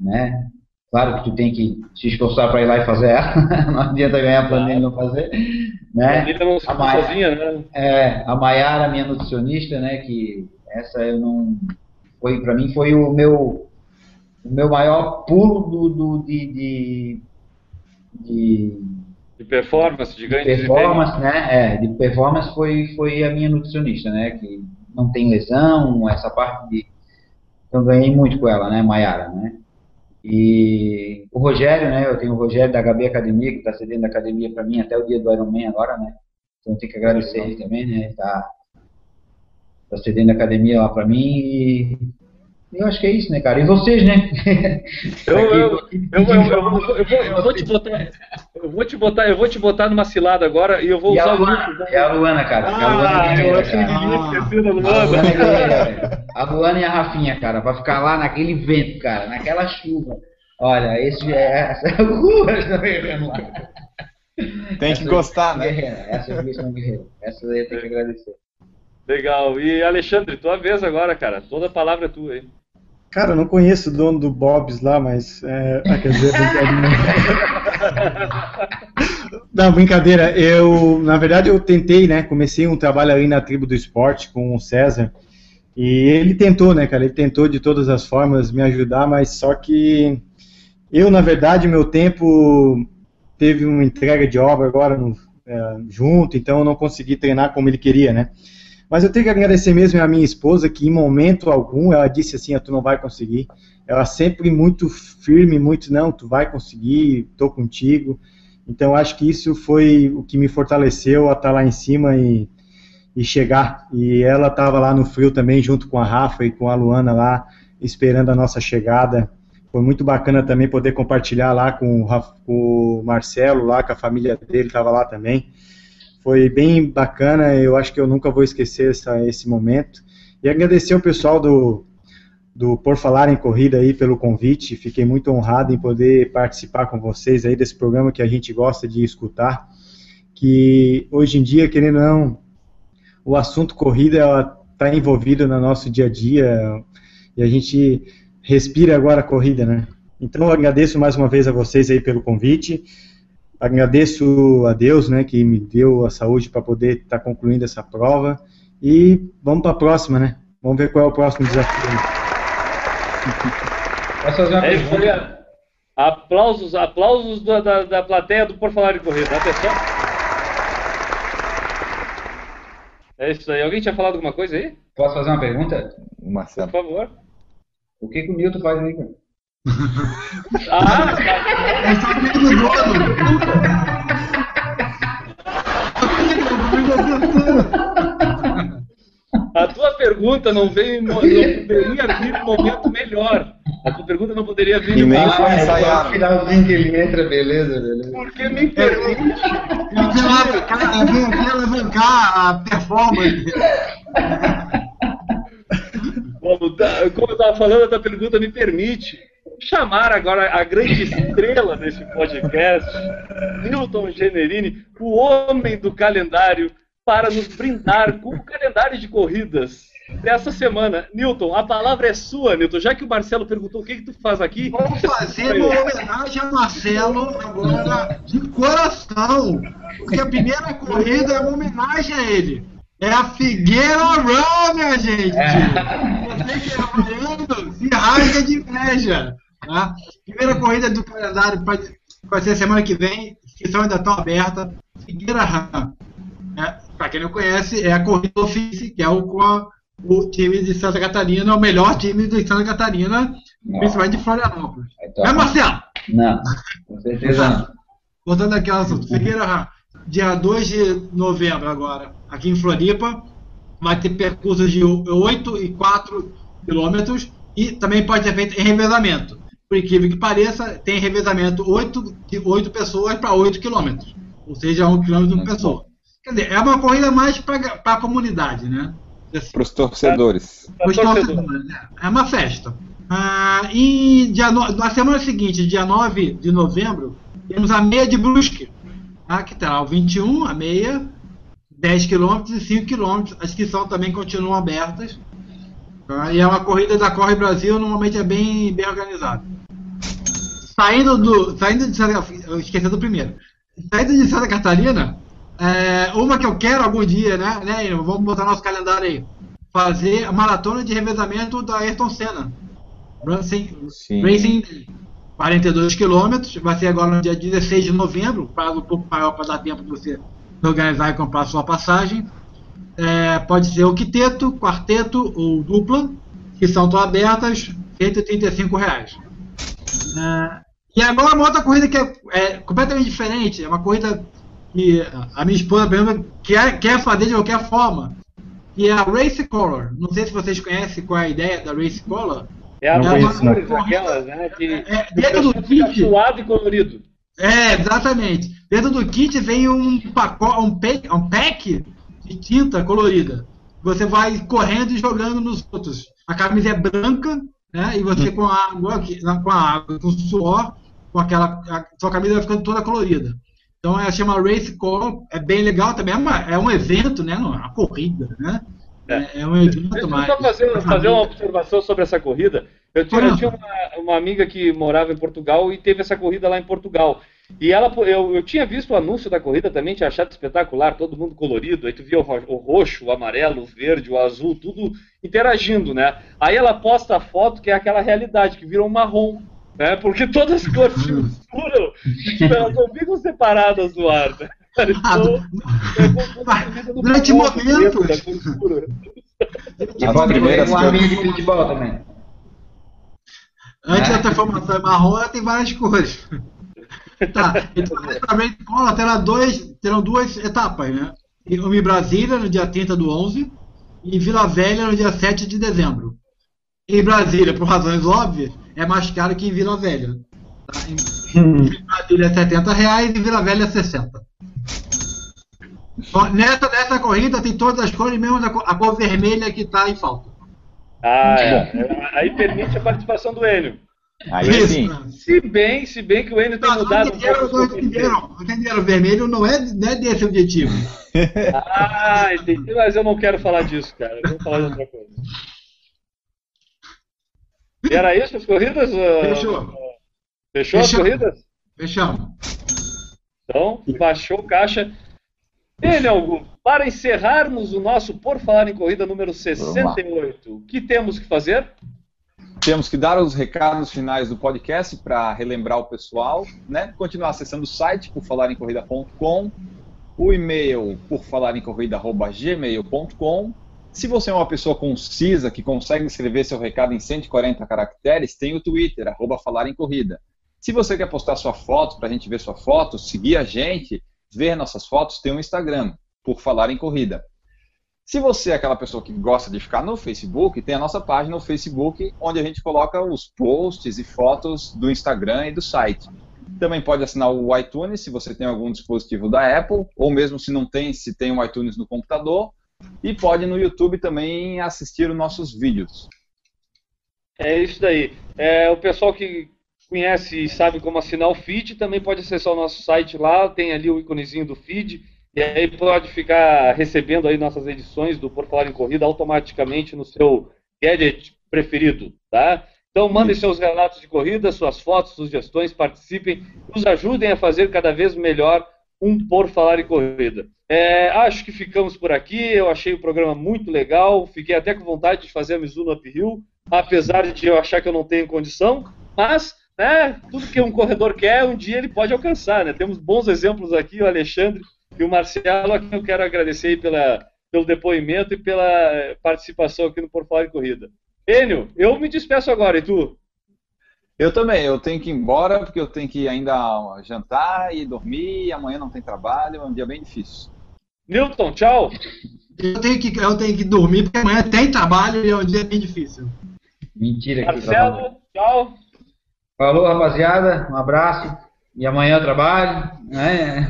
né? Claro que tu tem que se esforçar para ir lá e fazer ela, não adianta ganhar a planilha e não fazer, A né? família não se A sozinha, né? É, a Maiara, minha nutricionista, né, que essa eu não foi para mim foi o meu o meu maior pulo do, do de, de, de De performance, de ganho de performance, né? É, de performance foi, foi a minha nutricionista, né? Que não tem lesão, essa parte de. Então ganhei muito com ela, né, Maiara, né? E o Rogério, né? Eu tenho o Rogério da HB Academia, que está cedendo a academia para mim até o dia do Ironman agora, né? Então eu tenho que agradecer ele também, né? Tá, tá cedendo a academia lá para mim e eu acho que é isso, né, cara? E vocês, né? Eu, vou, te botar, eu vou te botar, eu vou te botar numa cilada agora e eu vou E a usar o Luana, link. e a Luana, cara. porque a Luana é Ah, eu guerreira, achei que cara. tinha esquecido a A Luana, é Luana. guerreira, velho. a Luana e a Rafinha, cara, pra ficar lá naquele vento, cara, naquela chuva. Olha, esse é essa uh, essa guerreira lá. Tem que Essa- gostar, né? Essas duas são guerreiras. Essas aí eu tenho que agradecer. Legal. E Alexandre, tua vez agora, cara. Toda a palavra é tua aí. Cara, eu não conheço o dono do Bob's lá, mas. É, ah, quer dizer, brincadeira. Não, brincadeira. Eu, na verdade, eu tentei, né? Comecei um trabalho ali na tribo do esporte com o César. E ele tentou, né, cara? Ele tentou de todas as formas me ajudar, mas só que eu, na verdade, meu tempo teve uma entrega de obra agora no, é, junto, então eu não consegui treinar como ele queria, né? Mas eu tenho que agradecer mesmo a minha esposa, que em momento algum ela disse assim: ah, tu não vai conseguir. Ela sempre muito firme, muito, não, tu vai conseguir, tô contigo. Então acho que isso foi o que me fortaleceu a estar lá em cima e, e chegar. E ela estava lá no frio também, junto com a Rafa e com a Luana lá, esperando a nossa chegada. Foi muito bacana também poder compartilhar lá com o Marcelo, lá com a família dele, estava lá também. Foi bem bacana, eu acho que eu nunca vou esquecer essa, esse momento. E agradecer ao pessoal do, do Por Falar em Corrida aí pelo convite. Fiquei muito honrado em poder participar com vocês aí desse programa que a gente gosta de escutar. Que hoje em dia, querendo ou não, o assunto corrida está envolvido no nosso dia a dia e a gente respira agora a corrida, né? Então eu agradeço mais uma vez a vocês aí pelo convite. Agradeço a Deus, né, que me deu a saúde para poder estar tá concluindo essa prova. E vamos para a próxima, né? Vamos ver qual é o próximo desafio. Posso fazer uma é pergunta? Aplausos, aplausos da, da, da, plateia do Por Falar em Corrida. Atenção. É isso aí. Alguém tinha falado alguma coisa aí? Posso fazer uma pergunta? Marcelo. Por favor. O que, que o Newton faz aí, cara? Ah. Ele tá meio do dono. A tua pergunta não veio, não poderia vir em momento melhor. A tua pergunta não poderia vir em um momento foi ensaiado. finalzinho que ele entra, beleza, beleza. Porque me permite. Vem aqui alavancar a performance. Como, tá, como eu estava falando, a tua pergunta me permite chamar agora a grande estrela desse podcast, Newton Generini, o homem do calendário para nos brindar com o calendário de corridas dessa semana. Newton, a palavra é sua, Newton. Já que o Marcelo perguntou o que, que tu faz aqui. Vamos fazer uma homenagem a Marcelo agora de coração. Porque a primeira corrida é uma homenagem a ele. É a Figueira Run, minha gente! Você que é havaiano, se rasga de inveja. Tá? Primeira corrida do calendário vai ser semana que vem. Inscrição ainda estão aberta. Figueira Run. É, para quem não conhece, é a corrida ofício, que é o, o time de Santa Catarina, o melhor time de Santa Catarina, não. principalmente de Florianópolis. Então, é, Marcelo? Não, com certeza não. Voltando ao assunto, Figueira, dia 2 de novembro agora, aqui em Floripa, vai ter percursos de 8 e 4 quilômetros e também pode ser feito em revezamento. Por incrível que pareça, tem revezamento 8, de 8 pessoas para 8 quilômetros. Ou seja, 1 quilômetro por pessoa. Quer dizer, é uma corrida mais para a comunidade, né? Assim, para os torcedores. Para os torcedores, né? É uma festa. Ah, e dia no... na semana seguinte, dia 9 de novembro, temos a meia de Brusque, tá? que terá o 21, a meia, 10 km e 5 km. As que são também continuam abertas. Tá? E é uma corrida da Corre Brasil, normalmente é bem, bem organizada. Saindo do. Saindo de Santa Esqueci do primeiro. Saindo de Santa Catarina, é, uma que eu quero algum dia, né, né? Vamos botar nosso calendário aí. Fazer a maratona de revezamento da Ayrton Senna. Racing, Racing 42 quilômetros. Vai ser agora no dia 16 de novembro. Prazo um pouco maior para dar tempo de você organizar e comprar a sua passagem. É, pode ser o quinteto, quarteto ou dupla, que são tão abertas, 135 reais. É, e agora uma outra corrida que é, é completamente diferente, é uma corrida que a minha esposa, por exemplo, quer, quer fazer de qualquer forma, que é a Race Color. Não sei se vocês conhecem qual é a ideia da Race Color. É a cores aquelas, né? Que é, dentro do kit. Suado e colorido. É, exatamente. Dentro do kit vem um pacote, um um pack de tinta colorida. Você vai correndo e jogando nos outros. A camisa é branca, né? E você com a água, com a água, com o suor, com aquela. A sua camisa vai ficando toda colorida. Então ela chama Race Call, é bem legal também, é, uma, é um evento, né? É uma corrida, né? É, é um evento Deixa mais. Só fazer, fazer uma observação sobre essa corrida. Eu tinha, eu tinha uma, uma, amiga que morava em Portugal e teve essa corrida lá em Portugal. E ela, eu, eu tinha visto o anúncio da corrida também, tinha achado espetacular, todo mundo colorido. Aí tu via o, o roxo, o amarelo, o verde, o azul, tudo interagindo, né? Aí ela posta a foto que é aquela realidade, que virou um marrom. Né? Porque todas as cores se misturam tipo, elas não ficam separadas do ar. Né? Então, é durante momentos. A primeira amigo de futebol também. Antes da transformação marrom, ela tem várias cores. Tá, então a escola terá, dois, terão duas etapas, né? Uma em Brasília, no dia 30 do 11, e em Vila Velha, no dia 7 de dezembro. Em Brasília, por razões óbvias, é mais caro que em Vila Velha. Tá? Em, em Brasília é 70 reais e em Vila Velha é 60. Nessa, nessa corrida tem todas as cores, mesmo a cor vermelha que está em falta. Ah, é. aí permite a participação do Enio. Aí sim. Se bem, se bem que o Enio tem mudado. Entenderam, entenderam, entenderam, vermelho não é, não é desse objetivo. ah, entendi, mas eu não quero falar disso, cara. Eu vou falar de outra coisa. E era isso as corridas? Fechou. Fechou, as corridas? Fechamos. Então, baixou caixa. Ele, Augusto, para encerrarmos o nosso Por Falar em Corrida número 68, o que temos que fazer? temos que dar os recados finais do podcast para relembrar o pessoal, né? Continuar acessando o site por falar em corrida.com, o e-mail por falar em corrida@gmail.com. Se você é uma pessoa concisa que consegue escrever seu recado em 140 caracteres, tem o Twitter @falaremcorrida. Se você quer postar sua foto para a gente ver sua foto, seguir a gente, ver nossas fotos, tem o Instagram por falar em corrida. Se você é aquela pessoa que gosta de ficar no Facebook, tem a nossa página no Facebook, onde a gente coloca os posts e fotos do Instagram e do site. Também pode assinar o iTunes se você tem algum dispositivo da Apple, ou mesmo se não tem, se tem o iTunes no computador. E pode no YouTube também assistir os nossos vídeos. É isso daí. É, o pessoal que conhece e sabe como assinar o feed também pode acessar o nosso site lá, tem ali o íconezinho do feed e aí pode ficar recebendo aí nossas edições do Por Falar em Corrida automaticamente no seu gadget preferido, tá? Então mandem seus relatos de corrida, suas fotos, sugestões, participem, nos ajudem a fazer cada vez melhor um Por Falar em Corrida. É, acho que ficamos por aqui, eu achei o programa muito legal, fiquei até com vontade de fazer a Mizuno Uphill, apesar de eu achar que eu não tenho condição, mas né, tudo que um corredor quer, um dia ele pode alcançar, né? Temos bons exemplos aqui, o Alexandre e o Marcelo, aqui eu quero agradecer pela, pelo depoimento e pela participação aqui no Por Falar em Corrida. Enio, eu me despeço agora, e tu? Eu também, eu tenho que ir embora, porque eu tenho que ainda jantar e dormir, e amanhã não tem trabalho, é um dia bem difícil. Newton, tchau! Eu tenho que, eu tenho que dormir, porque amanhã tem trabalho e é um dia bem difícil. Mentira. Marcelo, tchau! Falou, rapaziada, um abraço. E amanhã eu trabalho. Né?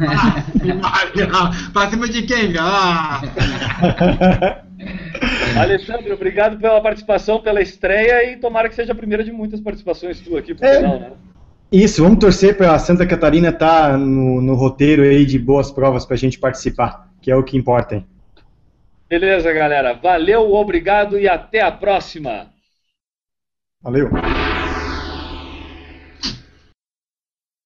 Ah, pra cima de quem? Ah. Alexandre, obrigado pela participação, pela estreia e tomara que seja a primeira de muitas participações tu aqui pro é. final, né? Isso, vamos torcer para Santa Catarina estar tá no, no, roteiro aí de boas provas para a gente participar, que é o que importa. Hein? Beleza, galera. Valeu, obrigado e até a próxima. Valeu.